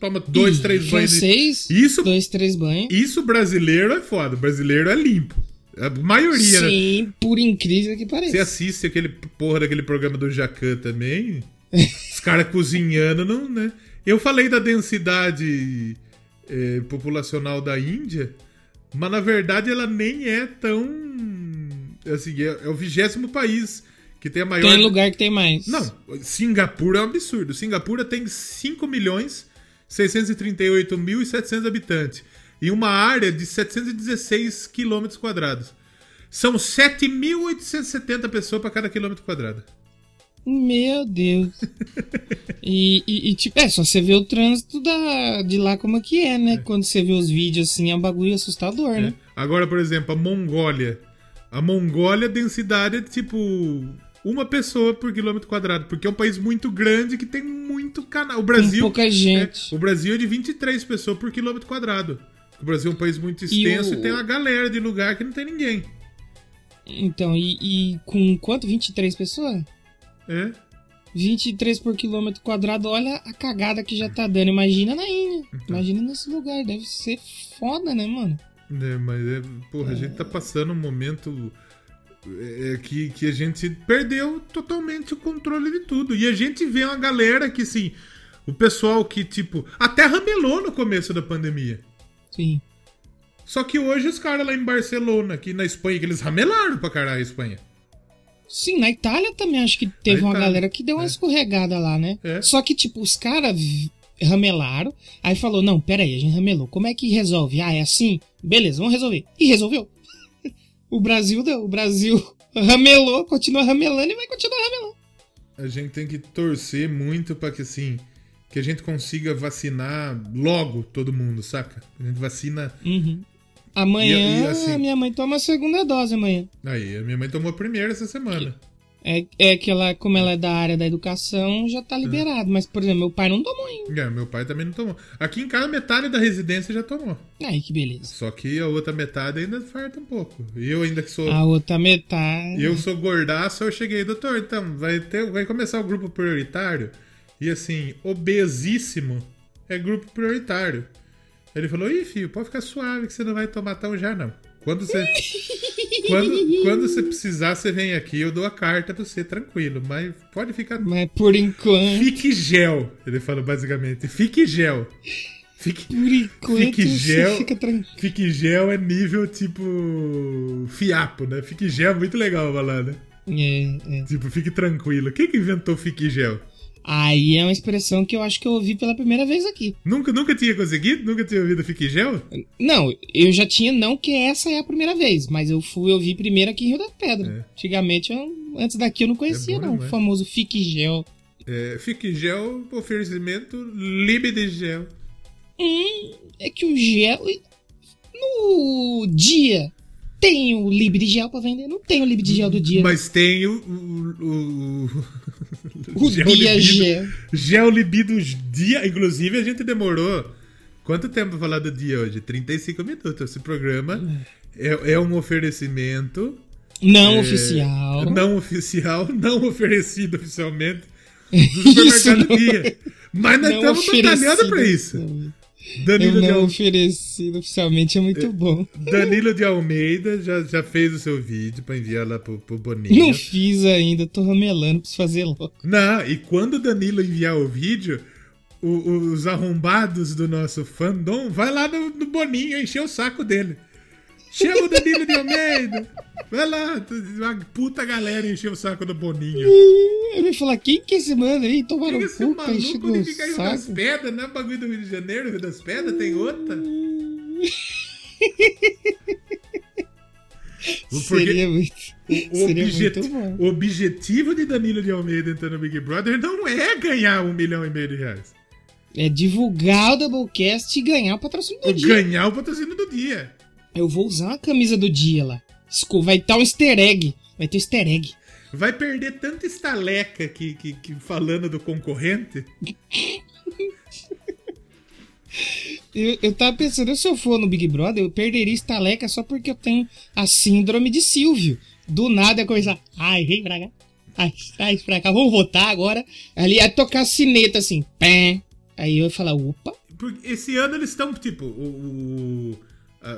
Toma dois, Ih, três banhos. de- Francês, Isso, dois, três banhos. isso brasileiro é foda. Brasileiro é limpo. A maioria, né? Sim, por incrível que Você pareça. assiste aquele porra daquele programa do Jacan também. Os caras cozinhando, não, né? Eu falei da densidade eh, populacional da Índia, mas na verdade ela nem é tão. Assim, é, é o vigésimo país que tem a maior. Tem lugar que tem mais. Não, Singapura é um absurdo. Singapura tem 5 milhões 638 mil e 700 habitantes e uma área de 716 quilômetros quadrados. São 7.870 pessoas para cada quilômetro quadrado. Meu Deus. e, e- e, tipo, é só você ver o trânsito da, de lá como é que é, né? Quando você vê os vídeos assim, é um bagulho assustador, né? Agora, por exemplo, a Mongólia. A Mongólia, a densidade é tipo uma pessoa por quilômetro quadrado, porque é um país muito grande que tem muito canal. O Brasil, pouca gente. é, o Brasil é de 23 pessoas por quilômetro quadrado. O Brasil é um país muito extenso e, o- tem uma galera de lugar que não tem ninguém. Então, e, e com quanto? 23 pessoas? É. 23 por quilômetro quadrado, olha a cagada que já tá dando. Imagina na Índia. Imagina nesse lugar. Deve ser foda, né, mano? É, mas é, porra, a gente tá passando um momento é, que, que a gente perdeu totalmente o controle de tudo. E a gente vê uma galera que, assim, o pessoal que, tipo, até ramelou no começo da pandemia. Sim. Só que hoje os caras lá em Barcelona, aqui na Espanha, que eles ramelaram pra caralho a Espanha. Sim, na Itália também acho que teve Na uma Itália, galera que deu uma é. escorregada lá, né? É. Só que, tipo, os caras ramelaram, aí falou, não, pera aí, a gente ramelou, como é que resolve? Ah, é assim? Beleza, vamos resolver. E resolveu. O Brasil deu, o Brasil ramelou, continua ramelando e vai continuar ramelando. A gente tem que torcer muito pra que, assim, que a gente consiga vacinar logo todo mundo, saca? A gente vacina. Uhum. Amanhã, E- e assim- a minha mãe toma a segunda dose amanhã. Aí, a minha mãe tomou a primeira essa semana. É, é que ela, como ela é da área da educação, já tá liberado. Mas, por exemplo, meu pai não tomou ainda. É, meu pai também não tomou. Aqui em casa, metade da residência já tomou. Aí, que beleza. Só que a outra metade ainda falta um pouco. E eu ainda que sou. A outra metade. Eu sou gordaço, eu cheguei, doutor, então, vai, ter, vai começar o grupo prioritário. E assim, obesíssimo é grupo prioritário. Ele falou, ih, filho, pode ficar suave que você não vai tomar tão já, não. Quando você. quando, quando você precisar, você vem aqui, eu dou a carta pra você, tranquilo. Mas pode ficar. Mas por enquanto. Fique gel, ele falou basicamente. Fique gel. Fique, Por enquanto, Fique gel. fica tranquilo. Fique gel é nível tipo. Fiapo, né? Fique gel é muito legal falar, né? É, é. Tipo, fique tranquilo. Quem que inventou fique gel? Aí é uma expressão que eu acho que eu ouvi pela primeira vez aqui. Nunca, nunca tinha conseguido? Nunca tinha ouvido fique gel? Não, eu já tinha, não que essa é a primeira vez, mas eu fui ouvir primeiro aqui em Rio da Pedra. É. Antigamente, eu, antes daqui eu não conhecia, É bom não. O demais. famoso Fique Gel. É, fique gel, oferecimento libre de gel. Hum, é que o gel. No dia tem o Lib de gel pra vender? Não tem o Lib de gel do dia. Mas tem o. O, o, o dia libido, gel. Gel libido dia. Inclusive, a gente demorou. Quanto tempo pra falar do dia hoje? 35 minutos. Esse programa é, é um oferecimento. Não é, oficial. Não oficial, não oferecido oficialmente. Do supermercado Isso dia. Mas nós estamos batalhando pra isso. Danilo eu não de oferecido oficialmente, é muito bom. Danilo de Almeida já, já fez o seu vídeo pra enviar lá pro, pro Boninho. Não fiz ainda, tô ramelando, preciso fazer logo. Não, e quando o Danilo enviar o vídeo, o, os arrombados do nosso fandom vai lá no, no Boninho encher o saco dele. Chama o Danilo de Almeida. Vai lá, uma puta galera encheu o saco do Boninho. Ele vai falar, quem que é esse mano aí? Tomaram um cu, tá enchendo o fica Rio das Pedras, não é bagulho do Rio de Janeiro, Rio das Pedras, tem outra. Porque seria muito, o, seria objet, muito bom. o objetivo de Danilo de Almeida entrando no Big Brother não é ganhar um milhão e meio de reais. É divulgar o Doublecast e ganhar o patrocínio do dia. Ganhar o patrocínio do dia. Eu vou usar uma camisa do dia lá. Vai estar um easter egg. Vai ter easter egg. Vai perder tanta estaleca que, que, que falando do concorrente. eu, eu tava pensando, se eu for no Big Brother, eu perderia estaleca só porque eu tenho a síndrome de Silvio. Do nada é coisa. Ai, vem pra cá. Ai, ai, pra cá. Vamos votar agora. Ali é tocar sineta assim. Pé. Aí eu ia falar, opa. Porque esse ano eles estão, tipo, o, o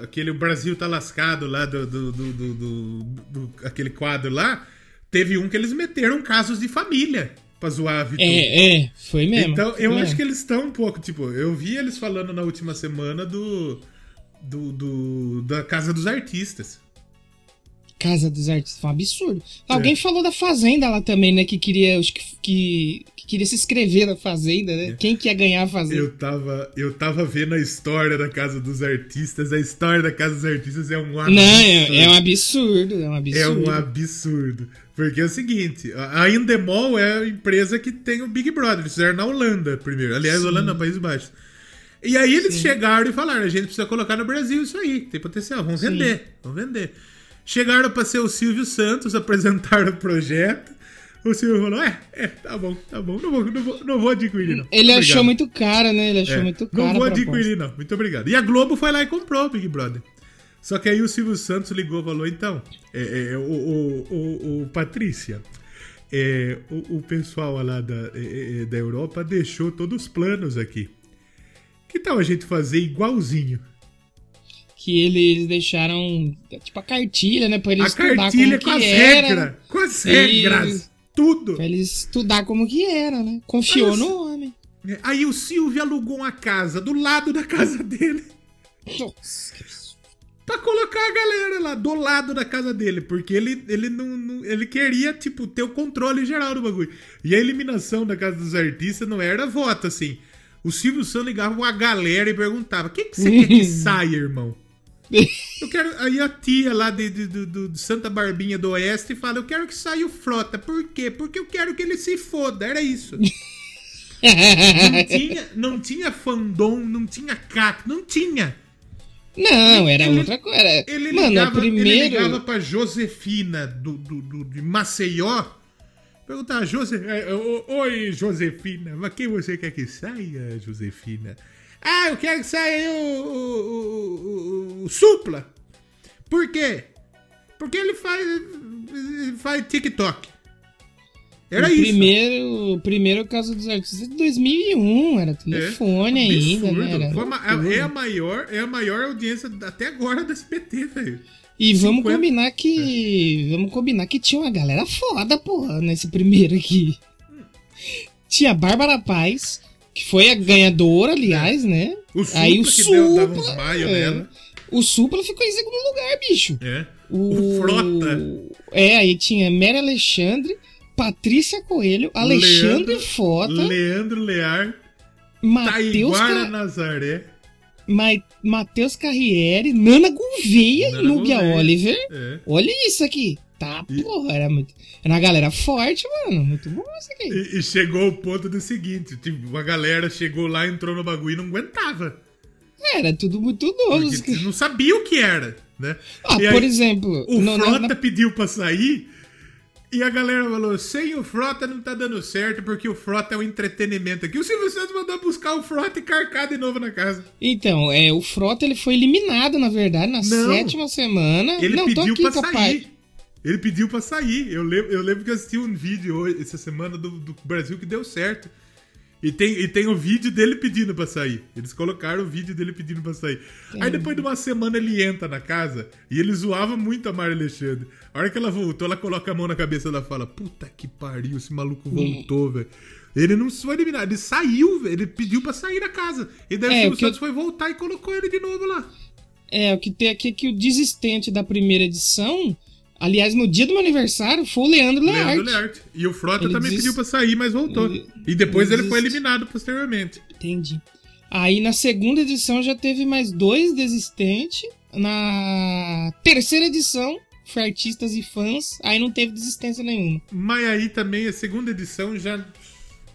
aquele o Brasil tá lascado lá do, do, do, do, do aquele quadro lá, teve um que eles meteram casos de família pra zoar a Vitor. É, é, foi mesmo. Então, eu mesmo. acho que eles estão um pouco, tipo, eu vi eles falando na última semana do, do, do da Casa dos Artistas. Casa dos Artistas, foi um absurdo. Alguém é. falou da Fazenda lá também, né, que queria, acho que, que queria se inscrever na Fazenda, né? É. Quem que ia ganhar a Fazenda? Eu tava, eu tava vendo a história da Casa dos Artistas. A história da Casa dos Artistas é um absurdo. Não, é, é um absurdo, é um absurdo. É um absurdo. Porque é o seguinte, a Endemol é a empresa que tem o Big Brother. Eles fizeram na Holanda primeiro. Aliás, Sim. Holanda, Países Baixos. E aí eles Sim. chegaram e falaram: a gente precisa colocar no Brasil isso aí, tem potencial, vamos Sim. vender, vamos vender. Chegaram para ser o Silvio Santos, apresentaram o projeto. O Silvio falou: é, é, tá bom, tá bom, não vou, não vou, não vou adquirir, não. Ele achou muito caro, né? Ele achou é, muito caro. Não vou adquirir, não. Muito obrigado. E a Globo foi lá e comprou o Big Brother. Só que aí o Silvio Santos ligou e falou: então, é, é, o, o, o, o Patrícia. É, o, o, pessoal lá da, é, é, da Europa deixou todos os planos aqui. Que tal a gente fazer igualzinho? Que eles deixaram, tipo, a cartilha, né? Pra eles a cartilha como com as era. regras, com as regras tudo. Pra ele estudar como que era, né? Confiou no homem. É, aí o Silvio alugou uma casa do lado da casa dele. Nossa, Pra colocar a galera lá do lado da casa dele. Porque ele, ele não, não, Ele queria, tipo, ter o controle geral do bagulho. E a eliminação da casa dos artistas não era voto, assim. O Silvio Santos ligava pra galera e perguntava: o que, que você quer que saia, irmão? Eu quero. Aí a tia lá de, de, de, de, Santa Barbinha do Oeste fala: Eu quero que saia o Frota. Por quê? Porque eu quero que ele se foda. Era isso. não, tinha, não tinha fandom, não tinha cac, não tinha. Não, era ele, outra coisa. Ele, Mano, ligava, primeiro... ele ligava pra Josefina do, do, do, de Maceió. Perguntava, Jose... É, oi, Josefina, mas quem você quer que saia, Josefina? Ah, eu quero que saia o, o, o, o, Supla. Por quê? Porque ele faz, faz TikTok. Era o isso. Primeiro, o primeiro caso dos artistas de 2001, era telefone é, ainda, né? Era uma, é, a maior, é a maior audiência até agora do SBT, velho. E 50. vamos combinar que. É. Vamos combinar que tinha uma galera foda, porra, nesse primeiro aqui. Tinha Bárbara Paz, que foi a ganhadora, aliás, é. né? O Supla, Aí o que Supla, deu, dava é, nela. O Supla ficou em segundo lugar, bicho. É. O, o Frota. É, aí tinha Mary Alexandre, Patrícia Coelho, Alexandre Leandro, Fota. Leandro Lear. Matheus Car... Nazaré. Ma Matheus Carriere, Nana Gouveia e Núbia Oliver. É. Olha isso aqui. Tá, e... porra, era, muito, era uma galera forte, mano. Muito bom isso aqui. E, e chegou o ponto do seguinte: tipo, uma galera chegou lá, entrou no bagulho e não aguentava. Era tudo muito novo. Porque não sabia o que era, né? Ah, e por aí, exemplo. O no, Frota na... pediu pra sair. E a galera falou: sem o Frota não tá dando certo, porque o Frota é um entretenimento aqui. O Silvio Santos mandou buscar o Frota e carcar de novo na casa. Então, é, o Frota ele foi eliminado, na verdade, na não, sétima semana. Ele não, pediu aqui, pra papai. sair. Ele pediu pra sair. Eu lembro, eu lembro que eu assisti um vídeo essa semana do, do Brasil que deu certo. E tem, e tem o vídeo dele pedindo pra sair. Eles colocaram o vídeo dele pedindo pra sair. Aí depois de uma semana ele entra na casa e ele zoava muito a Maria Alexandre. A hora que ela voltou, ela coloca a mão na cabeça dela e fala: Puta que pariu, esse maluco voltou, velho. Ele não foi eliminado, ele saiu, velho. Ele pediu pra sair da casa. E daí É, o Silvio que eu- Santos foi voltar e colocou ele de novo lá. É, o que tem aqui é que o desistente da primeira edição, aliás, no dia do meu aniversário, foi o Leandro Learte. Leandro Learte. E o Frota Ele também desist- pediu pra sair, mas voltou. Ele- E depois ele ele foi eliminado posteriormente. Entendi. Aí na segunda edição já teve mais dois desistentes. Na terceira edição, foi artistas e fãs, aí não teve desistência nenhuma. Mas aí também a segunda edição já.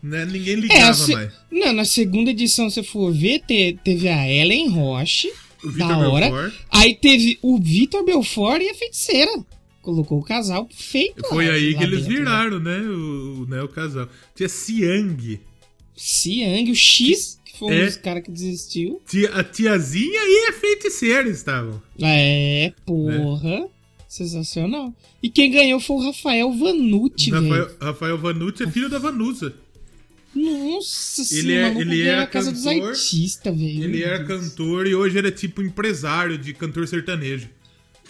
Né, ninguém É, ligava se- mais. Não, na segunda edição, se for ver, te- teve a Ellen Roche, O da Vitor hora. Belfort. Aí teve o Vitor Belfort e a feiticeira. Colocou o casal feito. Foi lá- aí lá que eles dentro, né? viraram, né? O, o- né, o casal. Tinha Siang, Siang, o X, que foi um É. dos caras que desistiu. tia, a tiazinha e a feiticeira estavam. É, porra. Sensacional. E quem ganhou foi o Rafael Vanucci, velho. Rafael, Rafael Vanucci é filho da Vanusa. Nossa Ele senhora, é- ele era a casa dos cantor, artistas, velho. Ele era cantor e hoje ele é tipo empresário de cantor sertanejo.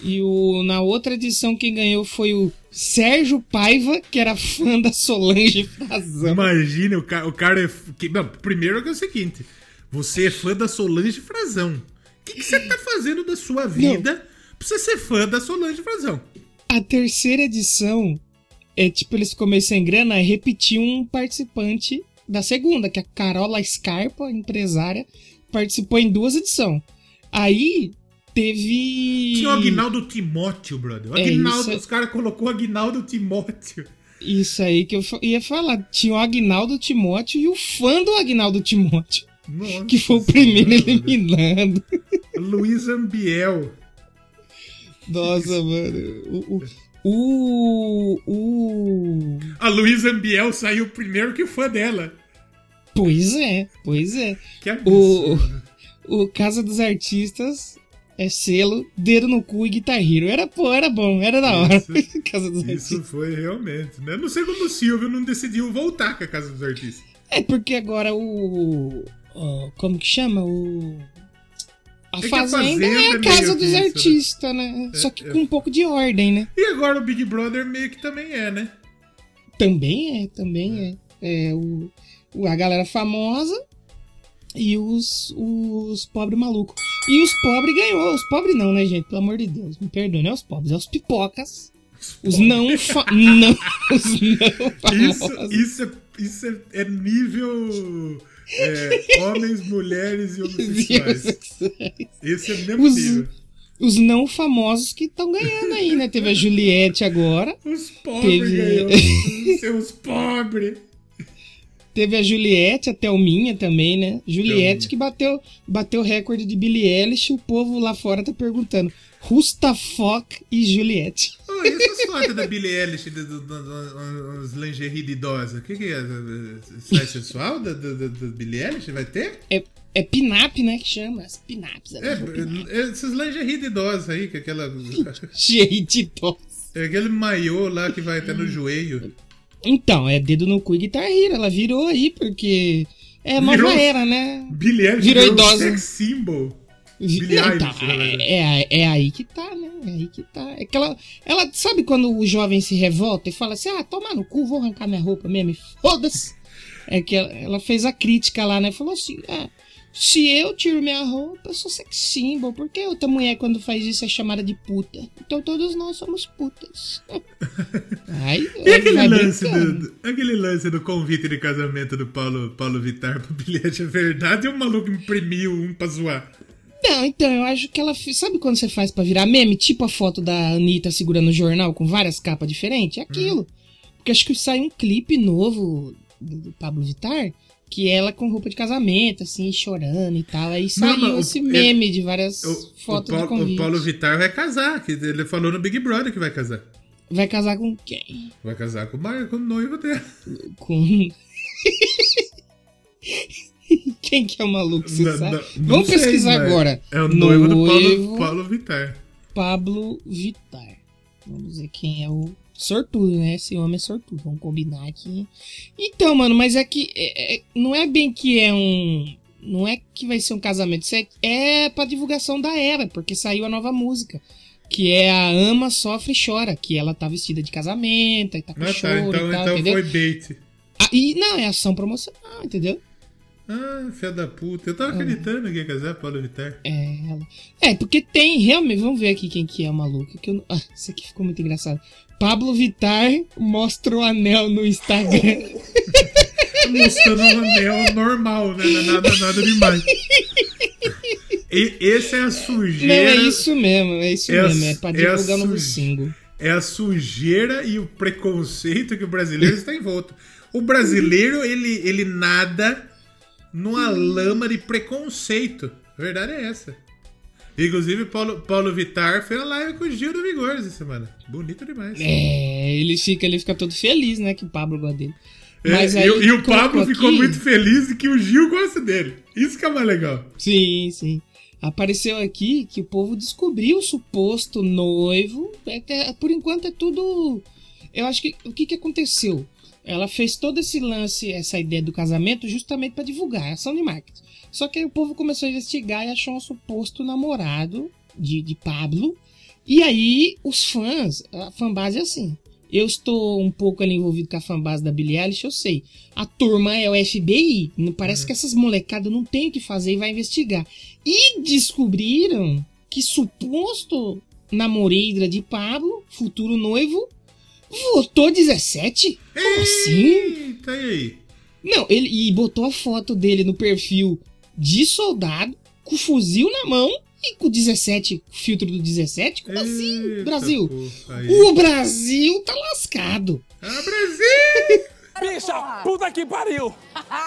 E o, na outra edição quem ganhou foi o Sérgio Paiva, que era fã da Solange Frazão. Imagina, o, ca o cara é. Que, não, primeiro que é o seguinte: você é fã da Solange Frazão. O que, que você tá fazendo da sua vida pra você ser fã da Solange Frazão? A terceira edição é tipo, eles meio sem grana, aí repetiu um participante da segunda, que é a Carola Scarpa, empresária, participou em duas edições. Aí teve. Tinha o Agnaldo Timóteo, brother. O É, Agnaldo, é- os caras colocou o Agnaldo Timóteo. Isso aí que eu ia falar. Tinha o Agnaldo Timóteo e o fã do Agnaldo Timóteo, Nossa que foi o primeiro Senhora, eliminado. Luiz Ambiel. Nossa, mano. O. O. O. o- A Luiz Ambiel saiu primeiro que o fã dela. Pois é, pois é. Que O, absurdo. o Casa dos Artistas é selo, dedo no cu e Guitar Hero. Era, pô, era bom, era da hora. Isso- Casa dos Isso Artistas. foi realmente, né? Não sei como o Silvio não decidiu voltar com a Casa dos Artistas. É porque agora o. o- como que chama? O. A É que a Fazenda, Fazenda é é a Casa meio dos isso, né? Artistas, né? Só que é. com um pouco de ordem, né? E agora o Big Brother meio que também é, né? Também é, também é. É o, o- a galera famosa e os, os pobres malucos. E os pobres ganhou. Os pobres não, né, gente? Pelo amor de Deus. Me perdoe, não é os pobres, é os pipocas. Os não, não, os não Isso, famosos. isso, é, isso é, é nível é, homens, mulheres e homossexuais. Esse é o mesmo Os- nível. Os não famosos que estão ganhando aí, né? Teve a Juliette agora. Os pobres Teve- ganhou. Seus pobres. Teve a Juliette, a Thelminha também, né? Juliette Thelminha. que bateu bateu o recorde de Billie Eilish. O povo lá fora tá perguntando. Fuck e Juliette? Oh, e essas fotos da Billie Eilish, do, uns lingerie de idosa? O que, que é? Sai sensual da, da, da, da Billie Eilish? Vai ter? É, é pinap, né? Que chama. As pinaps. É, é, esses lingerie de idosa aí, que é aquela. De tosse. É aquele maiô lá que vai até no joelho. Então, é dedo no cu e Guitar Hero. Ela virou aí porque é a nova Virou? era, né? Billie Eilish Virou virou idosa. sex symbol. Billie então, é, é, é aí que tá, né? É aí que tá. É que ela, ela sabe quando o jovem se revolta e fala assim: ah, toma no cu, vou arrancar minha roupa mesmo, foda-se. É que ela, ela fez a crítica lá, né? Falou assim: ah, se eu tiro minha roupa, eu sou sex symbol. Por que outra mulher, quando faz isso, é chamada de puta? Então todos nós somos putas. Aí, E aquele lance, do, aquele lance do convite de casamento do Paulo, Paulo Vittar pro bilhete é verdade ou o maluco imprimiu um pra zoar? Não, então, eu acho que ela. Sabe quando você faz pra virar meme? Tipo a foto da Anitta segurando o jornal com várias capas diferentes? É aquilo. Porque acho que sai um clipe novo do, do Pablo Vittar, que ela com roupa de casamento, assim, chorando e tal. Aí saiu não, o- esse ele- meme de várias O, fotos o, de Paulo, convite. o Paulo Vittar vai casar, que ele falou no Big Brother que vai casar. Vai casar com quem? Vai casar com o, Mar, com o noivo dele. Com. quem que é o maluco, você Não- sabe? não- não Vamos sei, pesquisar agora. É o noivo, do Noivo. Paulo, Paulo Vittar. Pablo Vittar. Vamos ver quem é o Sortudo, né? Esse homem é sortudo. Vamos combinar aqui. Então, mano, mas é que. É, é, não é bem que é um. Não é que vai ser um casamento. Isso é, é pra divulgação da era, porque saiu a nova música. Que é a Ama Sofre e Chora. Que ela tá vestida de casamento e tá com ah, tá, então, e tal, então entendeu? foi bait. Ah, e não, é ação promocional, entendeu? Ah, filha da puta. Eu tava acreditando que ia casar Paulo Vittar. É, ela... é, porque tem realmente. Vamos ver aqui quem que é o maluco. Que eu... ah, isso aqui ficou muito engraçado. Pablo Vittar mostra o anel no Instagram. Mostrando um anel normal, né? É nada, nada demais. E esse é a sujeira. Não, é isso mesmo, é isso é mesmo. É pra é divulgar é no single. É a sujeira e o preconceito que o brasileiro está envolto. O brasileiro, ele, ele nada numa lama de preconceito. A verdade é essa. Inclusive, Paulo, Paulo Vittar fez a live com o Gil do Vigor essa semana. Bonito demais. É, ele fica, ele fica todo feliz, né? Que o Pablo gosta dele. É, Mas aí, e, e o Pablo ficou aqui... muito feliz de que o Gil gosta dele. Isso que é mais legal. Sim, sim. Apareceu aqui que o povo descobriu o suposto noivo. É, é, por enquanto é tudo. Eu acho que o que, que aconteceu? Ela fez todo esse lance, essa ideia do casamento, justamente para divulgar, ação de marketing. Só que aí o povo começou a investigar e achou um suposto namorado de, de Pablo. E aí os fãs, a fanbase é assim. Eu estou um pouco ali envolvido com a fanbase da Billie Eilish, eu sei. A turma é o FBI. Parece uhum. que essas molecadas não tem o que fazer e vai investigar. E descobriram que suposto namoreira de Pablo, futuro noivo, votou 17? Como assim? Eita, e aí? Não, ele e botou a foto dele no perfil de soldado, com fuzil na mão e com 17, filtro do 17? Como assim, Eita, assim, Brasil? o Brasil tá lascado. Ah, Brasil! Bicha, puta que pariu!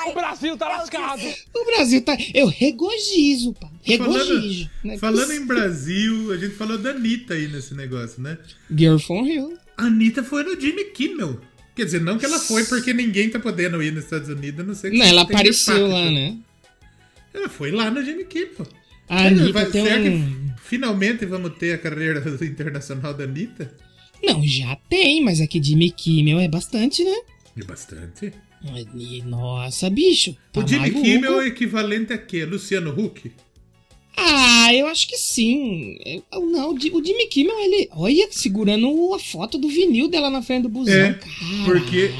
O Brasil tá lascado! O Brasil tá. Eu regozijo, pá. Regozijo. Falando, né? falando em Brasil, a gente falou da Anitta aí nesse negócio, né? Girl from Hill. A Anitta foi no Jimmy Kimmel. Quer dizer, não que ela foi porque ninguém tá podendo ir nos Estados Unidos, não sei Não, ela apareceu lá, né? Ela foi lá no Jimmy Kimmel. A Anitta vai, tem será um... que finalmente vamos ter a carreira internacional da Anitta? Não, já tem, mas aqui Jimmy Kimmel é bastante, né? É bastante. Nossa, bicho. Tá o Jimmy maluco. Kimmel é equivalente a quê? Luciano Huck? Ah, eu acho que sim. Não, o Jimmy Kimmel, ele. Olha, segurando a foto do vinil dela na frente do busão. É, porque,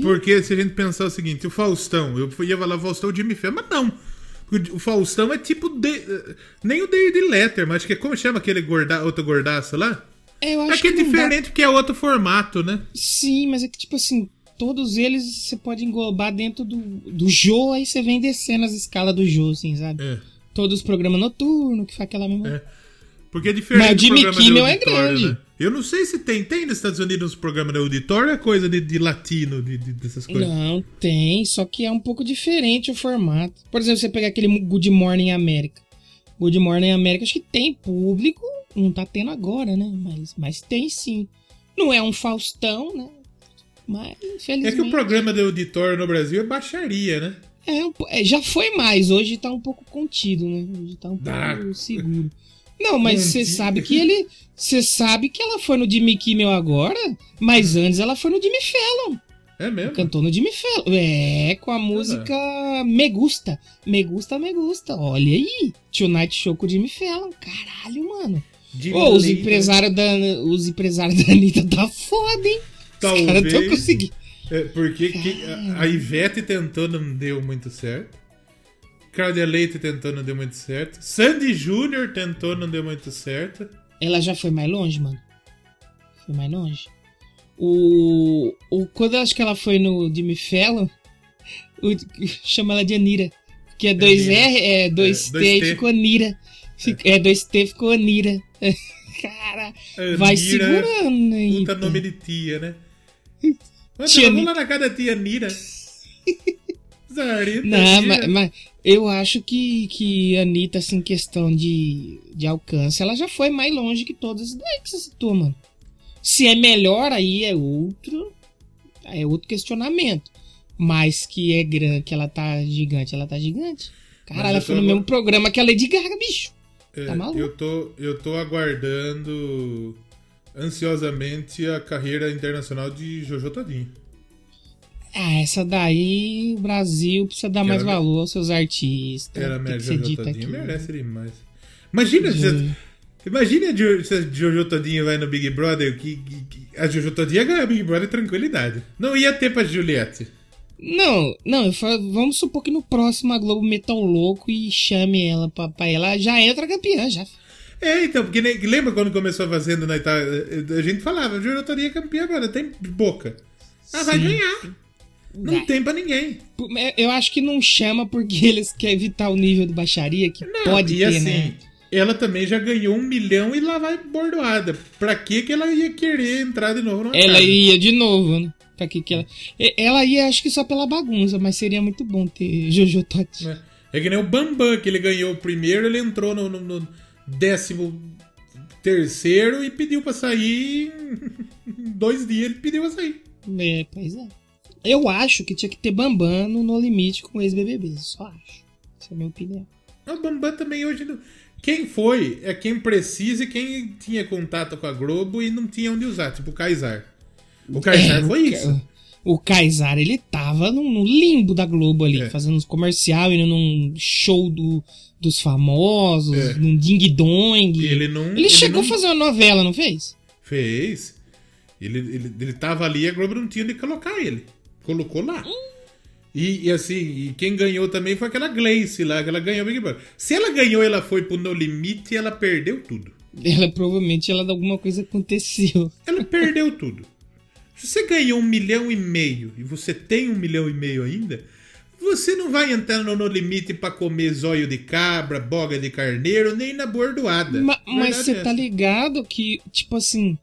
porque se a gente pensar o seguinte, o Faustão, eu ia falar o Faustão o Jimmy Fallon, mas não. O Faustão é tipo. De, nem o David Letter, mas acho que é como chama aquele gorda, outro gordaço lá? É, eu acho é que, que é diferente dá... porque é outro formato, né? Sim, mas é que tipo assim, todos eles você pode englobar dentro do, do Jô, aí você vem descendo as escalas do Jô, assim, sabe? É. Todos os programas noturnos, que faz aquela mesma. É. Porque é diferente Mas o Jimmy Kimmel é grande. Né? Eu não sei se tem. Tem nos Estados Unidos uns programas de auditório é coisa de, de latino, de, de, dessas coisas? Não, tem. Só que é um pouco diferente o formato. Por exemplo, você pegar aquele Good Morning America. Good Morning America, acho que tem público. Não tá tendo agora, né? Mas, mas tem sim. Não é um Faustão, né? Mas, infelizmente... É que o programa de auditório no Brasil é baixaria, né? É, é, já foi mais, hoje tá um pouco contido, né? Hoje tá um pouco seguro. Não, mas você sabe que ele. Você sabe que ela foi no Jimmy Kimmel agora, mas antes ela foi no Jimmy Fallon. É mesmo? Cantou no Jimmy Fallon. É, com a música é. Me Gusta. Me Gusta, Me Gusta. Olha aí. Tonight Show com o Jimmy Fallon. Caralho, mano. Ô, os empresários da, os empresários da Anitta tá foda, hein? Talvez. Os caras tão conseguindo. É, porque que, a, a Ivete tentou, não deu muito certo. Cláudia Leite tentou, não deu muito certo. Sandy Júnior tentou, não deu muito certo. Ela já foi mais longe, mano. Foi mais longe. O, o quando eu acho que ela foi no Jimmy Fallon, o, chama ela de Anira. Que é 2R, é 2T é, e ficou Anira. É 2T ficou Anira. Cara, Anira, vai segurando aí. Puta nome de tia, né? Tia vamos lá na casa da tia Nira. Zarita, Não, mas, mas, eu acho que, que a Anitta, assim, questão de, de alcance, ela já foi mais longe que todas daí que você citou, mano. Se é melhor, aí é outro. É outro questionamento. Mas que é grande, que ela tá gigante, ela tá gigante. Cara, ela foi no mesmo programa que a Lady Gaga, bicho. É, tá maluco? Eu tô, eu tô aguardando ansiosamente a carreira internacional de Jojo Todinho. Ah, essa daí o Brasil precisa dar mais Era- valor aos seus artistas. Era que ser Jojo Todinho, merece demais. Imagina se. Imagina se a Jojo Todinho vai no Big Brother, que, que- que a Jojo Todinho ia ganhar o Big Brother tranquilidade. Não ia ter pra Juliette. Não, não, falo- vamos supor que no próximo a Globo meta o louco e chame ela pra, pra ela. Já entra campeã, já. É, então, porque lembra quando começou a Fazenda na Itália? A gente falava, a Jojo Todinho é campeã, mano, tem boca. Ela vai Sim. Não Vai. tem pra ninguém. Eu acho que não chama porque eles querem evitar o nível de baixaria que Não, pode ter, assim, né? ela também já ganhou um milhão e lá vai bordoada. Pra que que ela ia querer entrar de novo Ela casa? ia de novo, né? Pra que que ela... Ela ia, acho que só pela bagunça, mas seria muito bom ter Jojo Todinho. É. É que nem o Bambam, que ele ganhou o primeiro, ele entrou no, no- no décimo terceiro e pediu pra sair. Em dois dias ele pediu pra sair. É, pois é. Eu acho que tinha que ter Bambam no No Limite com ex-BBB, só acho. Essa é a minha opinião. O Bambam também hoje. não- Quem foi é quem precisa e quem tinha contato com a Globo e não tinha onde usar, tipo o Kaysar. O Kaysar É, foi o isso. O Kaysar, ele tava no, limbo da Globo ali, É. fazendo uns comercial, indo num show do, dos famosos, É. num ding-dong. Ele não- Ele, ele chegou não- a fazer uma novela, não fez? Fez. Ele, ele, ele tava ali e a Globo não tinha onde colocar ele. Colocou lá. E, e assim, e quem ganhou também foi aquela Gleice lá, que ela ganhou o Big Brother. Se ela ganhou, ela foi pro No Limite, ela perdeu tudo. Ela provavelmente ela alguma coisa aconteceu. Ela perdeu tudo. Se você ganhou um milhão e meio e você tem um milhão e meio ainda, você não vai entrar no No Limite pra comer zóio de cabra, boga de carneiro, nem na bordoada. Ma- mas Verdade você é tá ligado que, tipo assim,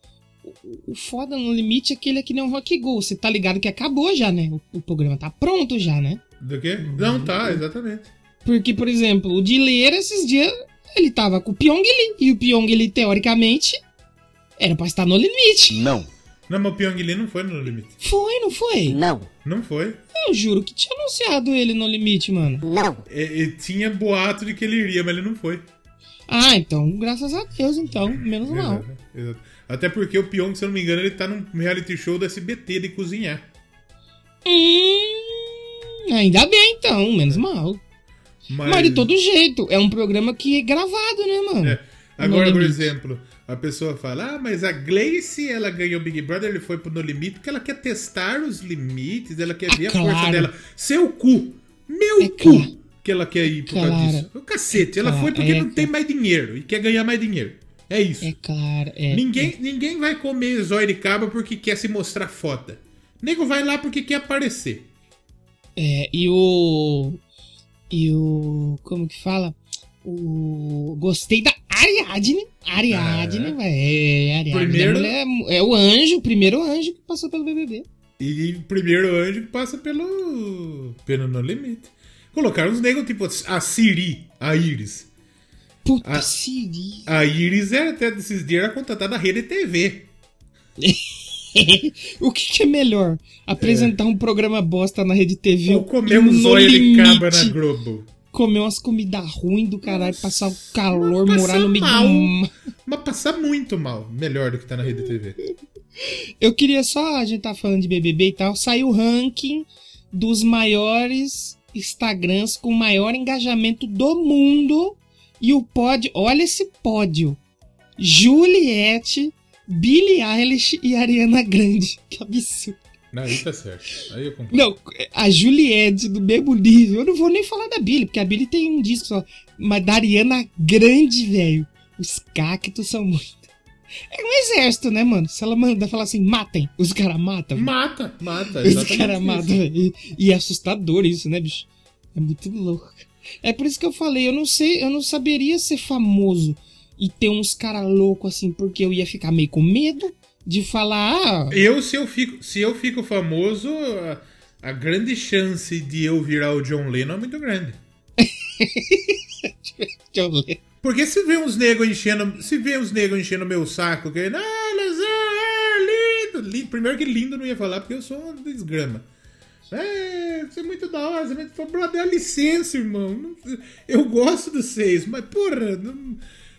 o- foda no limite é que ele é que nem um rock go. Você tá ligado que acabou já, né? O, o programa tá pronto já, né? Do quê? Não, tá, exatamente. Porque, por exemplo, o Dileira, esses dias, ele tava com o Pyong Lee. E o Pyong Lee, teoricamente, era pra estar no limite. Não. Não, mas o Pyong Lee não foi no No Limite. Foi, não foi? Não, Não foi. Eu juro que tinha anunciado ele no limite, mano. não. É, é, tinha boato de que ele iria, mas ele não foi. Ah, então, graças a Deus, então, menos mal. Exato, exato. Até porque o Pyong, se eu não me engano, ele tá num reality show do SBT de cozinhar. Hum, ainda bem, então, menos mal. Mas, Mas de todo jeito, é um programa que é gravado, né, mano? É. Agora, por exemplo, a pessoa fala: Ah, mas a Gleice, ela ganhou Big Brother, ele foi pro No Limite, porque ela quer testar os limites, ela quer Ah, ver a claro. força dela. Seu cu! Meu É cu! claro. Que ela quer ir por causa Claro. disso. O cacete, ela Claro, foi porque é, não tem mais dinheiro e quer ganhar mais dinheiro. É isso. É claro, é. Ninguém, ninguém vai comer zóio de cabra porque quer se mostrar foda. Nego vai lá porque quer aparecer. É, e o. E o. Como que fala? O. Gostei da Ariadne. Ariadne, É. velho. É, Ariadne. Primeiro- É, é o anjo, o primeiro anjo que passou pelo BBB. E primeiro anjo que passa pelo. pelo No Limite. Colocaram uns negros tipo a Siri, a Iris. Puta, Ah. Siri. A Iris era até desses dias era contratada da Rede TV. o que, que é melhor? Apresentar um programa bosta na rede TV Ou comer um zóio de cabra na Globo. Comer umas comidas ruins do caralho, passar o calor, morar no meio mal. do ma- Mas passar muito mal. Melhor do que tá na Rede TV. Eu queria só, a gente tá falando de BBB e tal, saiu o ranking dos maiores Instagrams com maior engajamento do mundo. E o pódio, olha esse pódio. Juliette, Billie Eilish e Ariana Grande. Que absurdo. Não, aí tá certo. Aí eu concordo. Não, a Juliette do mesmo nível. Eu não vou nem falar da Billie, porque a Billie tem um disco só. Mas da Ariana Grande, velho. Os cactos são muito. É um exército, né, mano? Se ela mandar falar assim, matem, os caras matam. Mata, mata. Os caras matam. E, e é assustador isso, né, bicho? É muito louco. É por isso que eu falei, eu não sei, eu não saberia ser famoso e ter uns caras loucos assim, porque eu ia ficar meio com medo de falar, ah, Eu, se eu fico, se eu fico famoso, a, a grande chance de eu virar o John Lennon é muito grande. eu ler. Porque se vê uns negros enchendo. Se vê uns negros enchendo meu saco, querendo. Ah, é lindo, lindo. Primeiro que lindo não ia falar, porque eu sou uma desgrama. É, você é muito da hora. Você é muito... Brother, dá licença, irmão. Eu gosto dos seis, mas porra. Não...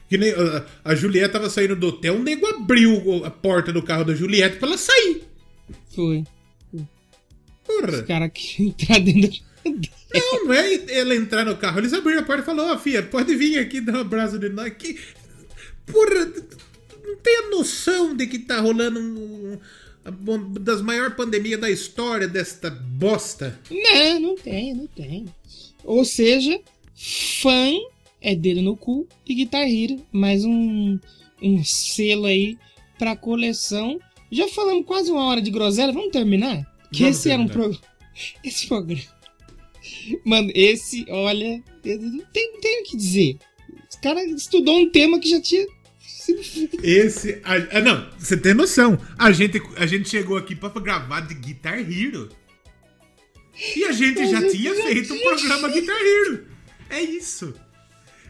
Que nem a, a Juliette tava saindo do hotel, o nego abriu a porta do carro da Juliette pra ela sair. Foi. Porra. Os caras que entrar dentro. Não, não é ela entrar no carro. Eles abriram a porta e falaram, ó, oh, filha, pode vir aqui dar um abraço de nós. Que... Porra, não tem a noção de que tá rolando um, das maiores pandemias da história desta bosta. Não, não tem, não tem. Ou seja, fã é dedo no cu e Guitar Hero. Mais um, um selo aí pra coleção. Já falamos quase uma hora de groselha, vamos terminar? Que Vamos esse terminar. era um programa. Esse programa. Mano, esse, olha, não tenho, não tenho o que dizer. Os cara estudou um tema que já tinha. Esse. ah, não, você tem noção. A gente, a gente chegou aqui pra gravar de Guitar Hero. E a gente já gente tinha já feito um tinha programa Guitar Hero. É isso.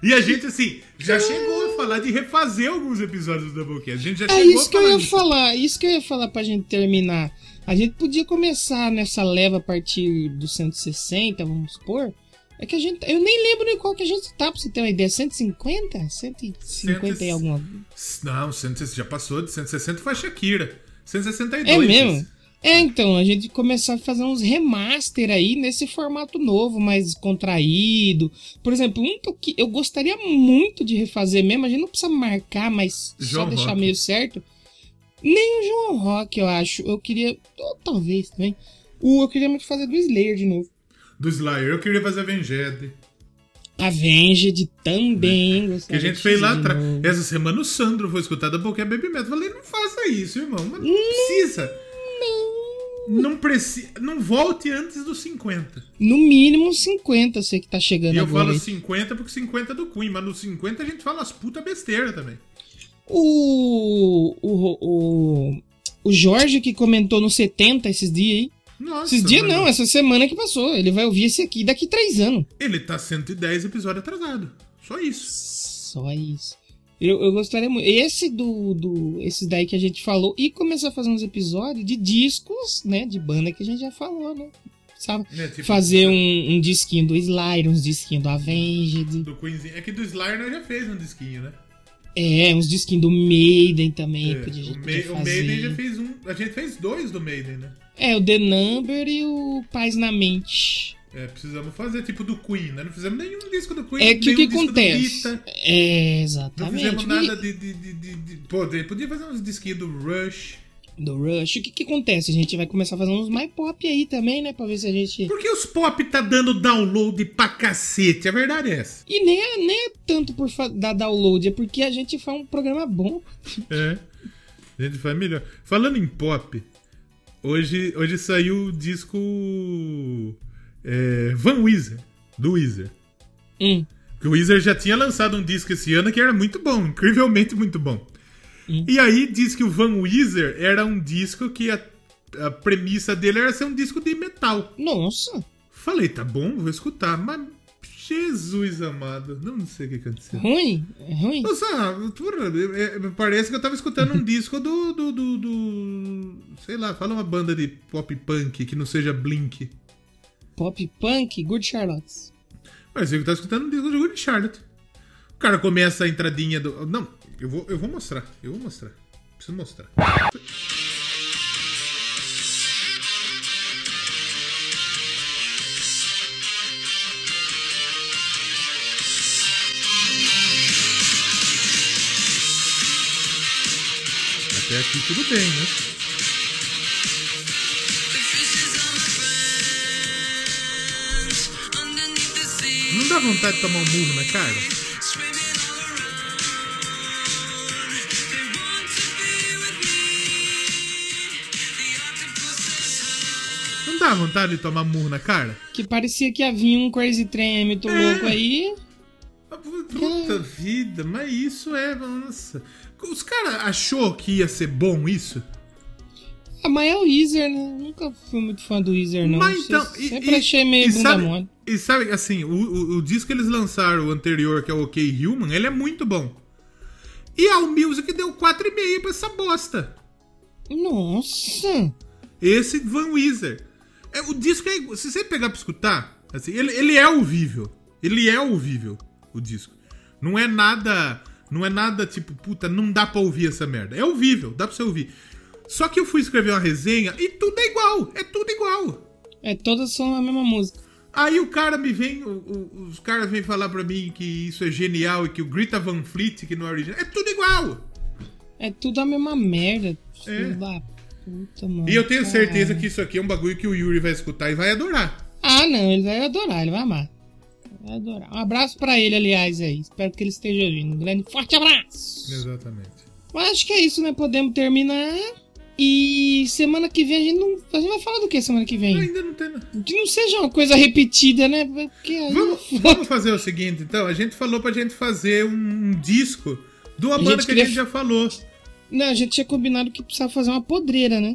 E a gente, assim, já chegou a falar de refazer alguns episódios do Doublecast. A gente já É chegou isso a que eu ia disso. falar, isso que eu ia falar pra gente terminar. A gente podia começar nessa leva a partir do 160, vamos supor. É que a gente. Eu nem lembro em qual que a gente tá, pra você ter uma ideia. 150? 150 e alguma. Não, 160 já passou de 160 foi a Shakira. 162. É mesmo? É, então, a gente começar a fazer uns remaster aí nesse formato novo, mais contraído. Por exemplo, um que eu que eu gostaria muito de refazer mesmo, a gente não precisa marcar, mas João só deixar Rock. meio certo. Nem o João Rock, eu acho. Eu queria. ou Talvez também. O, eu queria muito fazer do Slayer de novo. Do Slayer, eu queria fazer Avenged. Avenged também. Que a gente de fez lá atrás. Essa semana o Sandro foi escutar da Boquinha Baby Metal. Eu falei, não faça isso, irmão. Mas não precisa. Não precisa. Não volte antes dos 50. No mínimo uns 50, você que tá chegando E eu agora. falo aí. 50 porque 50 é do Queen, mas nos 50 a gente fala as puta besteira também. O, o, o, o Jorge que comentou no 70 esses dias aí. Nossa, Esses dias mano. não, essa semana que passou. Ele vai ouvir esse aqui daqui três anos. Ele tá 110 episódios atrasado. Só isso. Só isso. Eu, eu gostaria muito. Esse do, do. Esses daí que a gente falou. E começar a fazer uns episódios de discos, né? De banda que a gente já falou, né? Sabe? É, tipo, Fazer um, um disquinho do Slayer, uns disquinhos do Avenged. Do Queenzinho. É que do Slayer nós já fez um disquinho, né? É, uns disquinhos do Maiden também. É, podia, o, podia Ma- o. Maiden já fez um. A gente fez dois do Maiden, né? É, o The Number e o Paz na Mente. É, precisamos fazer tipo do Queen, né? Não fizemos nenhum disco do Queen. É que o que acontece? É, Não exatamente. fizemos O que- nada de. de, de, de, Pô, podia fazer uns disquinhos do Rush. Do Rush. O que, que acontece? A gente vai começar a fazer uns mais pop aí também, né? Pra ver se a gente. Por que os pop tá dando download pra cacete? A verdade é essa. E nem é, nem é tanto por dar download, é porque a gente faz um programa bom. É. A gente faz melhor. Falando em pop, hoje, hoje saiu o disco é, Van Weezer, do Weezer. Hum. Porque o Weezer já tinha lançado um disco esse ano que era muito bom, incrivelmente muito bom. Hum. E aí diz que o Van Weezer era um disco que a, a premissa dele era ser um disco de metal. Nossa, Falei, tá bom, vou escutar, mas Jesus amado, não sei o que aconteceu. ruim? É ruim? Nossa, porra, é- parece que eu tava escutando um disco do, do, do, do- Sei lá, fala uma banda de pop punk que não seja Blink. Pop punk, Good Charlotte. Parece que eu tava escutando um disco do Good Charlotte. O cara começa a entradinha do. Não, eu vou, eu vou mostrar, eu vou mostrar. Preciso mostrar. Até aqui tudo bem, né? Não dá vontade de tomar um murro na cara? Dá vontade de tomar murro na cara? Que parecia que havia um Crazy Train muito É. louco aí. Ah, pu- Puta vida, mas isso é. Nossa. Os caras achou que ia ser bom isso? Ah, mas é o Weezer, né? Nunca fui muito fã do Weezer, não. Mas então. Se- Sempre achei meio e bunda sabe, mole. E sabe, assim, o, o, o disco que eles lançaram, o anterior, que é o OK Human, ele é muito bom. E a Music deu 4,5 pra essa bosta. Nossa! Esse Van Weezer. É, o disco é. Se você pegar pra escutar, assim, ele, ele é ouvível. Ele é ouvível, o disco. Não é nada. Não é nada tipo, puta, não dá pra ouvir essa merda. É ouvível, dá pra você ouvir. Só que eu fui escrever uma resenha e tudo é igual. É tudo igual. É, todas são a mesma música. Aí o cara me vem, o, o, os caras vêm falar pra mim que isso é genial e que o Greta Van Fleet, que não é original, é tudo igual. É tudo a mesma merda. É. Da puta, mano. E eu tenho certeza que isso aqui é um bagulho que o Yuri vai escutar e vai adorar. Ah, não, ele vai adorar, ele vai amar. Vai adorar. Um abraço pra ele, aliás, aí. Espero que ele esteja ouvindo. Um grande forte abraço. Exatamente. Mas acho que é isso, né? Podemos terminar. E semana que vem a gente não. A gente vai falar do que semana que vem? Ainda não tem. Que não seja uma coisa repetida, né? Vamos, vamos fazer o seguinte, então. A gente falou pra gente fazer um disco de uma banda que queria... a gente já falou. Não, a gente tinha combinado que precisava fazer uma podreira, né?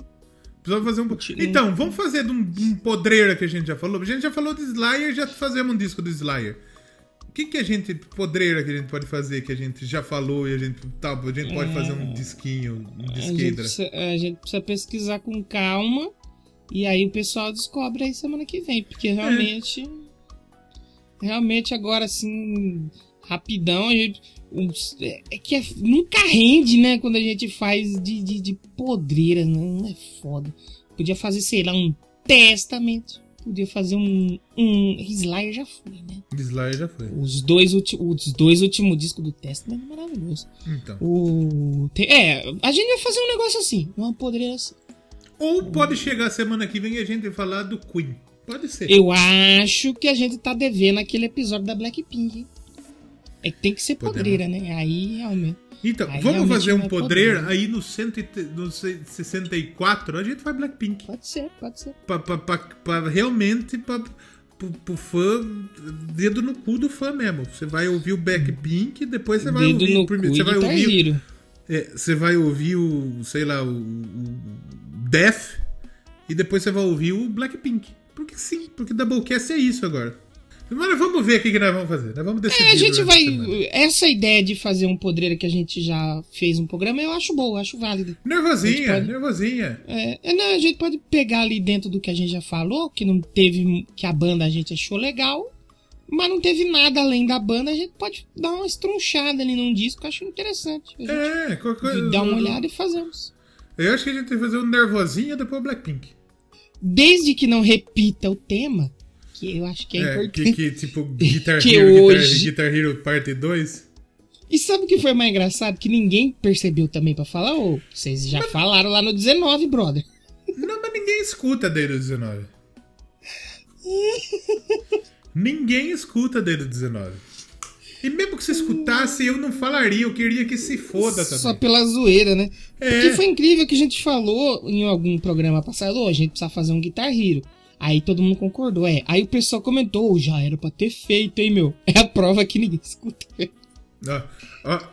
Precisava fazer um. Então, vamos fazer de um, um podreira que a gente já falou. A gente já falou de Slayer, já fazemos um disco do Slayer. O que, que a gente, podreira que a gente pode fazer, que a gente já falou e a gente, tá, a gente pode é, fazer um disquinho, um disquedra? A gente, precisa, a gente precisa pesquisar com calma e aí o pessoal descobre aí semana que vem, porque é. realmente. É. Realmente agora assim, rapidão, a gente. É que é, nunca rende, né? Quando a gente faz de, de, de podreira, não é foda. Podia fazer, sei lá, um testamento podia fazer um. um Slayer já foi, né? Slayer já foi. Os dois, os dois últimos discos do Testament é maravilhoso. Então. O, é, a gente vai fazer um negócio assim, uma poderia assim. Ou pode chegar semana que vem e a gente falar do Queen. Pode ser. Eu acho que a gente tá devendo aquele episódio da Blackpink. É que tem que ser Podemos. podreira, né? Aí realmente. Então, aí vamos fazer um podreiro aí no, cento e, no 64 a gente faz Blackpink. Pode ser, pode ser. Pra, pra, pra, pra realmente pra, pro, pro fã, dedo no cu do fã mesmo. Você vai ouvir o Blackpink, depois você vai dedo ouvir no primeiro. Você vai tá ouvir. É, você vai ouvir o, sei lá, o, o Death e depois você vai ouvir o Blackpink. Porque sim, porque Doublecast é isso agora. Mas vamos ver o que nós vamos fazer. Nós vamos decidir. É, a gente vai. Essa ideia de fazer um podreiro que a gente já fez um programa, eu acho boa, eu acho válida. Nervosinha, pode, nervosinha. É, é, não, a gente pode pegar ali dentro do que a gente já falou, que não teve. que a banda a gente achou legal, mas não teve nada além da banda, a gente pode dar uma estrunchada ali num disco que eu acho interessante. é, qualquer Dar uma olhada e fazemos. Eu acho que a gente tem que fazer um nervosinha depois o Blackpink. Desde que não repita o tema, que eu acho que é, é importante. Que, que tipo, Guitar, que Hero, hoje... Guitar, Guitar Hero Parte 2? E sabe o que foi mais engraçado? Que ninguém percebeu também pra falar, ou vocês já mas... falaram lá no 19, brother. Não, mas ninguém escuta desde o 19. ninguém escuta desde o 19. E mesmo que você escutasse, eu não falaria, eu queria que se foda também. Só pela zoeira, né? É. Porque foi incrível que a gente falou em algum programa passado, oh, a gente precisa fazer um Guitar Hero. Aí todo mundo concordou, é. Aí o pessoal comentou, já era pra ter feito, hein, meu? É a prova que ninguém escuta.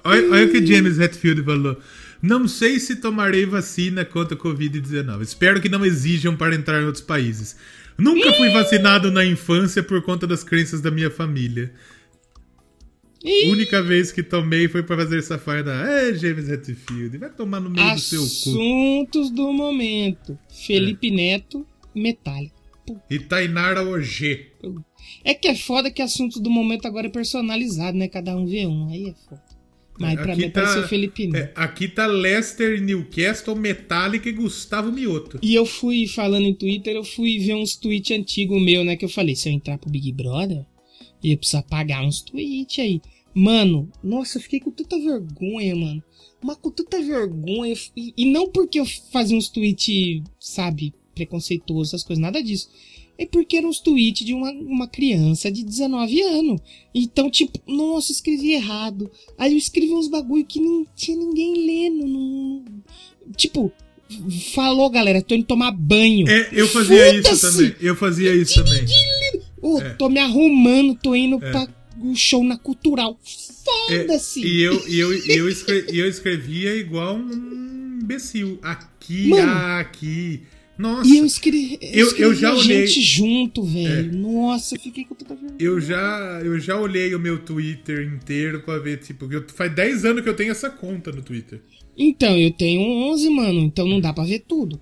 olha, olha o que James Hetfield falou. Não sei se tomarei vacina contra a Covid-19. Espero que não exijam para entrar em outros países. Nunca fui vacinado na infância por conta das crenças da minha família. A única vez que tomei foi para fazer essa farda. É, James Hetfield, vai tomar no meio Assuntos do seu cu. Assuntos do momento. Felipe é. Neto, Metallica. E Tainara OG. É que é foda que assunto do momento agora é personalizado, né? Cada um vê um. Aí é foda. Mas pra aqui mim tá, o Felipe é, Aqui tá Leicester, Newcastle, Metallica e Gustavo Mioto. E eu fui, falando em Twitter, eu fui ver uns tweets antigos meu, né? Que eu falei, se eu entrar pro Big Brother, ia precisar pagar uns tweets aí. Mano, nossa, eu fiquei com tanta vergonha, mano. Mas com tanta vergonha. E, e não porque eu fazia uns tweets, sabe, preconceituoso, essas coisas, nada disso. É porque eram os tweets de uma, uma criança de 19 anos. Então, tipo, nossa, escrevi errado. Aí eu escrevi uns bagulho que não tinha ninguém lendo. Não... Tipo, falou, galera, tô indo tomar banho. É, eu fazia isso também. Eu fazia isso também. Oh, é. Tô me arrumando, tô indo é. pra o show na cultural. Foda-se! É, e eu, e eu, e eu, escrevia, eu escrevia igual um imbecil. Aqui, Mano, aqui. Nossa. E eu escrevi, eu, eu, eu já olhei gente junto, velho. É. Nossa, eu fiquei com vergonha. Eu já, eu já olhei o meu Twitter inteiro pra ver, tipo, eu, faz 10 anos que eu tenho essa conta no Twitter. Então, eu tenho 11, mano, então não dá pra ver tudo.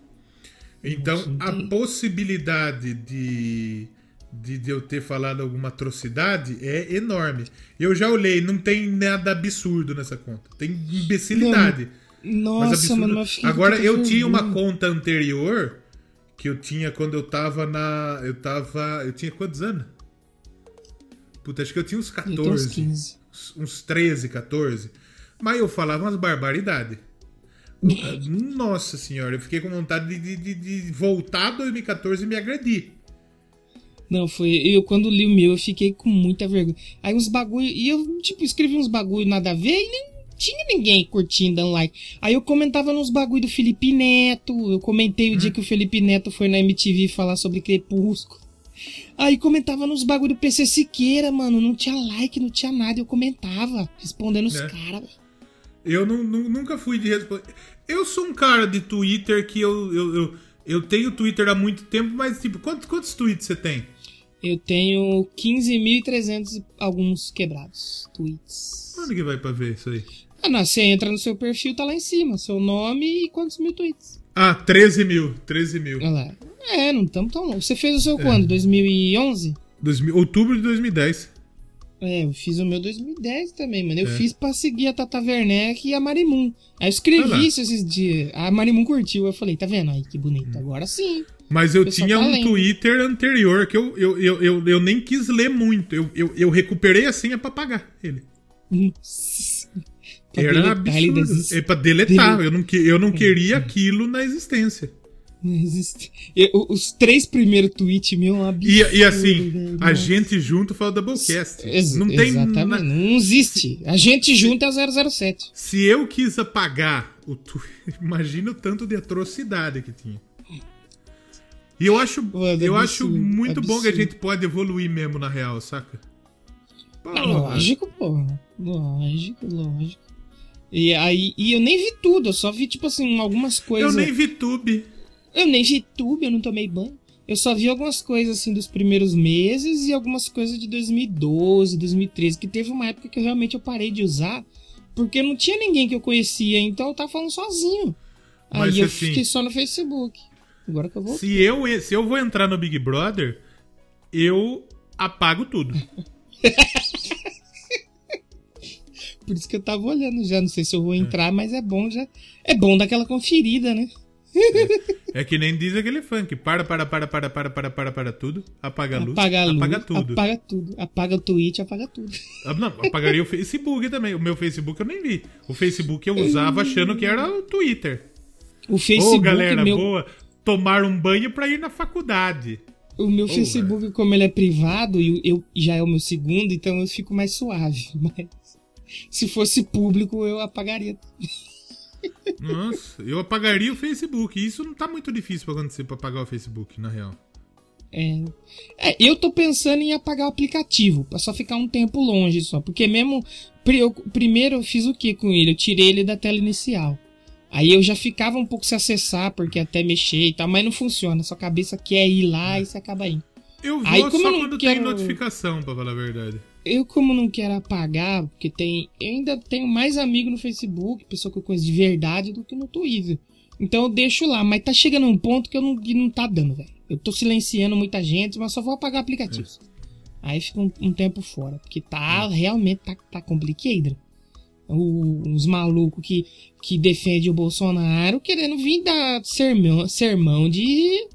Então, Nossa, a possibilidade de de, de, eu ter falado alguma atrocidade é enorme. Eu já olhei, não tem nada absurdo nessa conta. Tem imbecilidade. Não, nossa, mas mano, Agora, eu tinha uma conta anterior que eu tinha quando eu tava na. Eu tava. Eu tinha quantos anos? Puta, acho que eu tinha uns 14. Uns, 15. uns 13, 14. Mas eu falava umas barbaridades. Nossa senhora, eu fiquei com vontade de, de, de voltar 2014 e me agredir. Não, foi. Eu, quando li o meu, eu fiquei com muita vergonha. Aí uns bagulho. E eu, tipo, escrevi uns bagulho nada a ver e nem tinha ninguém curtindo, dando like. Aí eu comentava nos bagulho do Felipe Neto. Eu comentei o hum. dia que o Felipe Neto foi na MTV falar sobre Crepúsculo. Aí comentava nos bagulho do PC Siqueira, mano. Não tinha like, não tinha nada. Eu comentava, respondendo os é. caras. Eu não, não, nunca fui de responder. Eu sou um cara de Twitter que eu, eu, eu, eu tenho Twitter há muito tempo, mas, tipo, quantos, quantos tweets você tem? Eu tenho 15.300 alguns quebrados tweets. Onde que vai pra ver isso aí? Ah, não, você entra no seu perfil, tá lá em cima. Seu nome e quantos mil tweets. Ah, 13 mil. 13 mil. Olha lá. É, não estamos tão longe. Você fez o seu é. quando? 2011? 2000, outubro de 2010. É, eu fiz o meu 2010 também, mano. Eu é. fiz pra seguir a Tata Werneck e a Marimun. Aí eu escrevi ah, isso esses dias. A Marimun curtiu. Eu falei, tá vendo? Aí que bonito. Hum. Agora sim. Mas eu tinha tá um lendo. Twitter anterior que eu, eu, eu, eu, eu nem quis ler muito. Eu, eu, eu recuperei a senha pra pagar ele. Era absurdo. É pra deletar. Eu não, eu não queria aquilo na existência. Os três primeiros tweets meu é absurdo. E, e assim, velho, a gente junto fala Doublecast. Ex não tem Exatamente. Não existe. A gente junto é 007. Se eu quis apagar o tweet, imagina o tanto de atrocidade que tinha. E eu acho, Mano, eu acho muito absurdo. bom que a gente pode evoluir mesmo na real, saca? É lógico, pô. Lógico, lógico. E aí, e eu nem vi tudo, eu só vi, tipo assim, algumas coisas. Eu nem vi tube. Eu nem vi tube, eu não tomei banho. Eu só vi algumas coisas assim dos primeiros meses e algumas coisas de 2012, 2013, que teve uma época que eu realmente eu parei de usar, porque não tinha ninguém que eu conhecia, então eu tava falando sozinho. Mas, aí eu assim, fiquei só no Facebook. Agora que eu vou. Se eu, se eu vou entrar no Big Brother, eu apago tudo. Por isso que eu tava olhando já. Não sei se eu vou entrar, é. mas é bom já. É bom dar aquela conferida, né? É, é que nem diz aquele funk. Para, para, para, para, para, para, para, para tudo. Apaga a luz. Apaga a luz. Apaga tudo. Apaga tudo. Apaga o Twitch, apaga tudo. Ah, não, apagaria o Facebook também. O meu Facebook eu nem vi. O Facebook eu usava achando que era o Twitter. O Facebook. Ô, galera, meu... boa tomar um banho para ir na faculdade. O meu oh, Facebook, como ele é privado, e eu, já é o meu segundo, então eu fico mais suave. Mas se fosse público, eu apagaria. Nossa, eu apagaria o Facebook. Isso não tá muito difícil pra acontecer pra apagar o Facebook, na real. É. é. eu tô pensando em apagar o aplicativo, pra só ficar um tempo longe só. Porque mesmo. Eu, primeiro eu fiz o que com ele? Eu tirei ele da tela inicial. Aí eu já ficava um pouco se acessar, porque até mexer e tal, mas não funciona. Sua cabeça quer ir lá e você acaba indo. Eu vou Aí, só eu quando quero... tem notificação, pra falar a verdade. Eu, como não quero apagar, porque tem. Eu ainda tenho mais amigo no Facebook, pessoa que eu conheço de verdade, do que no Twitter. Então eu deixo lá, mas tá chegando um ponto que eu não, que não tá dando, velho. Eu tô silenciando muita gente, mas só vou apagar aplicativos. É. Aí fica um, um, tempo fora, porque tá é. realmente tá, tá complicado os malucos que, que defendem o Bolsonaro querendo vir dar sermão, sermão de,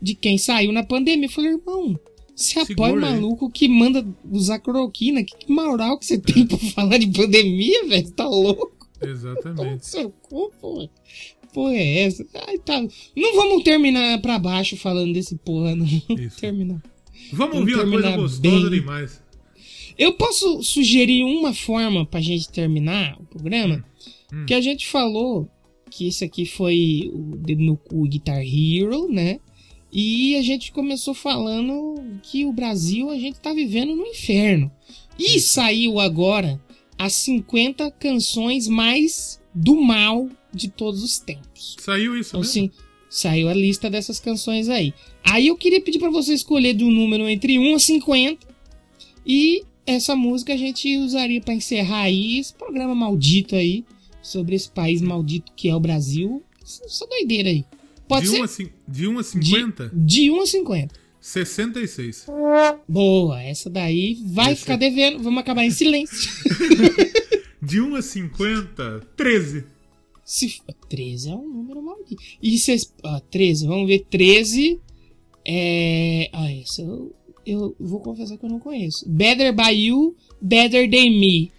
de quem saiu na pandemia. Eu falei, irmão, você apoia o maluco que manda usar cloroquina? Que moral que você tem pra falar de pandemia, velho? Tá louco? Exatamente. seu cu, pô. Porra é essa? Ai, tá. Não vamos terminar pra baixo falando desse porra, não. Vamos terminar. Vamos, vamos ouvir uma coisa gostosa bem. demais. Eu posso sugerir uma forma pra gente terminar o programa? Hum. hum. Que a gente falou que esse aqui foi o Dedo no Cu Guitar Hero, né? E a gente começou falando que o Brasil a gente tá vivendo no inferno. E saiu agora as 50 canções mais do mal de todos os tempos. Saiu isso então, mesmo? Sim, saiu a lista dessas canções aí. Aí eu queria pedir para você escolher de um número entre 1 a 50 e essa música a gente usaria para encerrar aí esse programa maldito aí sobre esse país maldito que é o Brasil. Essa doideira aí. Pode de ser? 1 a, de 1 a 50? De, de 1 a 50. 66. Boa, essa daí vai Esse- ficar devendo. Vamos acabar em silêncio. De 1 a 50, 13. Se, 13 é um número maldito. E se, ah, 13, vamos ver. 13 é. Ah, essa eu, eu vou confessar que eu não conheço. Better by You, Better Than Me.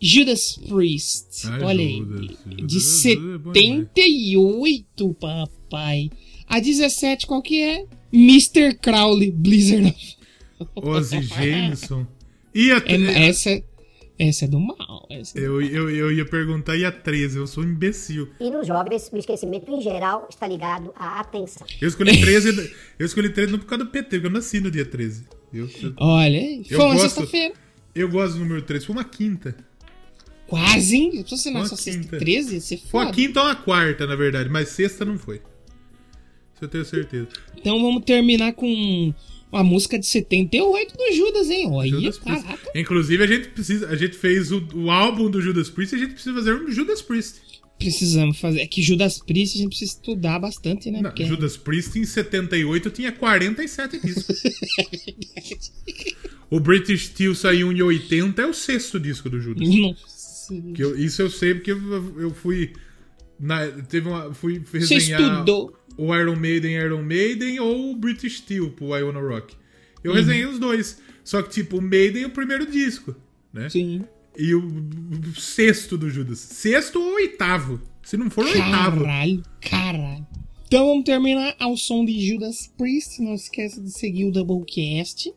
Judas Priest. Ai, Olha aí. Judas, De Judas é bom demais. 78, papai. A 17, qual que é? Mr. Crowley, Blizzard of Ozzy Jameson. E a É, essa, essa é do mal. Essa é do eu, eu, eu ia perguntar, e a 13? Eu sou um imbecil. E nos jovens, o esquecimento em geral está ligado à atenção. Eu escolhi 13, eu escolhi 13 não por causa do PT, porque eu nasci no dia 13. Eu, eu, Olha, Eu foi uma gosto- sexta-feira. eu gosto do número 13. Foi uma quinta. Quase, hein? Se Uma nossa sexta quinta. 13, ia ser Foi a quinta ou a quarta, na verdade, mas sexta não foi. Isso eu tenho certeza. Então vamos terminar com a música de 78 do Judas, hein? Olha, Judas caraca. Inclusive, a gente precisa. A gente fez o, o álbum do Judas Priest e a gente precisa fazer um Judas Priest. Precisamos fazer. É que Judas Priest a gente precisa estudar bastante, né? Não, Porque- Judas Priest em 78 tinha 47 discos. o British Steel saiu em 80, é o sexto disco do Judas. Nossa. Que eu- isso eu sei porque eu, eu fui. Na, teve uma, fui fui Você resenhar estudou. o Iron Maiden Iron Maiden ou o British Steel pro I Wanna Rock. Eu Uhum. resenhei os dois. Só que, tipo, o Maiden é o primeiro disco, né? Sim. E o, o sexto do Judas. Sexto ou oitavo. Se não for o oitavo. Caralho, caralho. Então vamos terminar ao som de Judas Priest. Não esqueça de seguir o Doublecast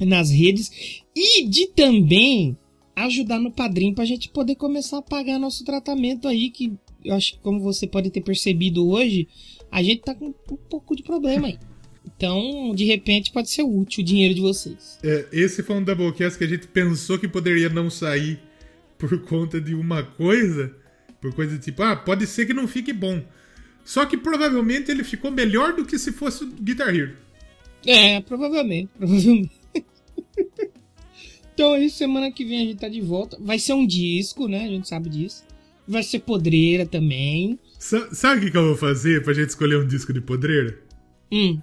nas redes e de também ajudar no padrinho pra gente poder começar a pagar nosso tratamento aí, que eu acho que como você pode ter percebido hoje, a gente tá com um pouco de problema aí. Então, de repente, pode ser útil o dinheiro de vocês. É, esse foi um Doublecast que a gente pensou que poderia não sair por conta de uma coisa. Por coisa tipo, ah, pode ser que não fique bom. Só que provavelmente ele ficou melhor do que se fosse o Guitar Hero. É, provavelmente, provavelmente. Então aí, semana que vem a gente tá de volta. Vai ser um disco, né? A gente sabe disso. Vai ser podreira também. Sa- sabe o que, que eu vou fazer pra gente escolher um disco de podreira? Hum,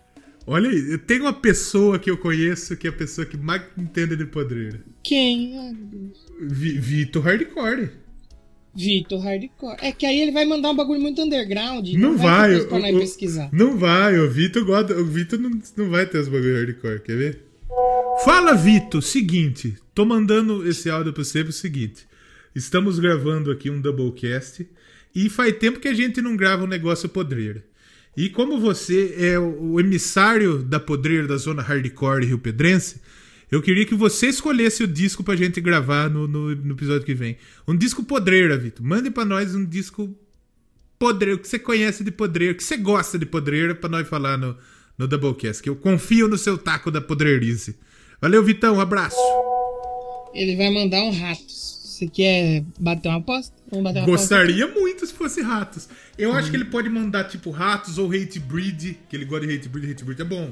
Olha aí, eu tenho uma pessoa que eu conheço que é a pessoa que mais entende de podreira. quem? Ai, meu Deus. Vi- Vitor Hardcore. Vitor Hardcore. É que aí ele vai mandar um bagulho muito underground. Não ter vai. o- nós o- pesquisar. Não vai, o Vitor gosta. O Vitor não, não vai ter os bagulho hardcore, quer ver? Fala, Vitor, seguinte. Tô mandando esse áudio pra você pro seguinte. Estamos gravando aqui um Doublecast e faz tempo que a gente não grava um negócio podreira. E como você é o o emissário da podreira da zona hardcore Rio Pedrense, eu queria que você escolhesse o disco pra gente gravar no, no, no episódio que vem. Um disco podreira, Vitor. Mande pra nós um disco podreiro, que você conhece de podreiro, que você gosta de podreira, pra nós falar no, no Doublecast. Que eu confio no seu taco da podreirice. Valeu, Vitão. Um abraço. Ele vai mandar um ratos. Você quer bater uma aposta? Vamos bater uma aposta? Gostaria muito se fosse ratos. Eu acho que ele pode mandar, tipo, ratos ou hate breed, que ele gosta de hate breed, hate breed é bom.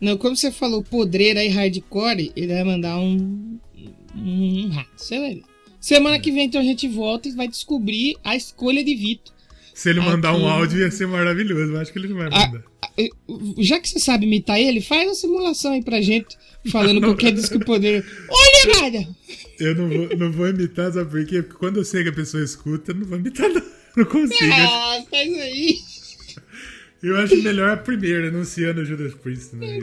Não, como você falou podreira e hardcore, ele vai mandar um, um rato. Vai ver. Semana que vem, então, a gente volta e vai descobrir a escolha de Vitor. Se ele mandar Aqui. um áudio ia ser maravilhoso, eu acho que ele não vai Ah, mandar. eh, Já que você sabe imitar ele, faz uma simulação aí pra gente, falando qualquer disco poder. Olha, nada! Eu não vou, não vou imitar, sabe por quê? Porque quando eu sei que a pessoa escuta, eu não vou imitar, não. Não consigo. Ah, faz aí. Eu acho melhor a primeira, anunciando o Judas Priest. Né?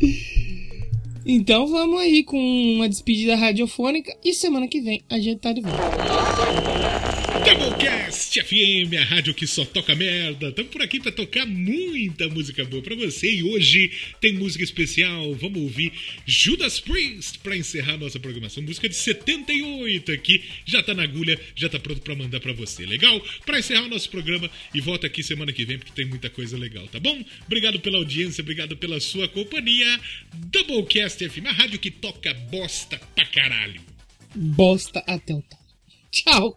Então vamos aí com uma despedida radiofônica e semana que vem a gente tá de volta. Doublecast FM, a rádio que só toca merda. Estamos por aqui para tocar muita música boa para você e hoje tem música especial. Vamos ouvir Judas Priest para encerrar nossa programação. Música de 78 aqui, já tá na agulha, já tá pronto para mandar para você. Legal? Para encerrar o nosso programa e volta aqui semana que vem porque tem muita coisa legal, tá bom? Obrigado pela audiência, obrigado pela sua companhia. Doublecast FM, a rádio que toca bosta pra caralho. Bosta até o tal. Tchau.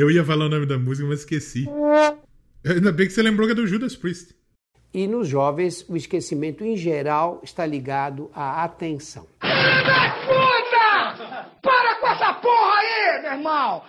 Eu ia falar o nome da música, mas esqueci. Ainda bem que você lembrou que é do Judas Priest. E nos jovens, o esquecimento em geral está ligado à atenção. Puta! Para com essa porra aí, meu irmão!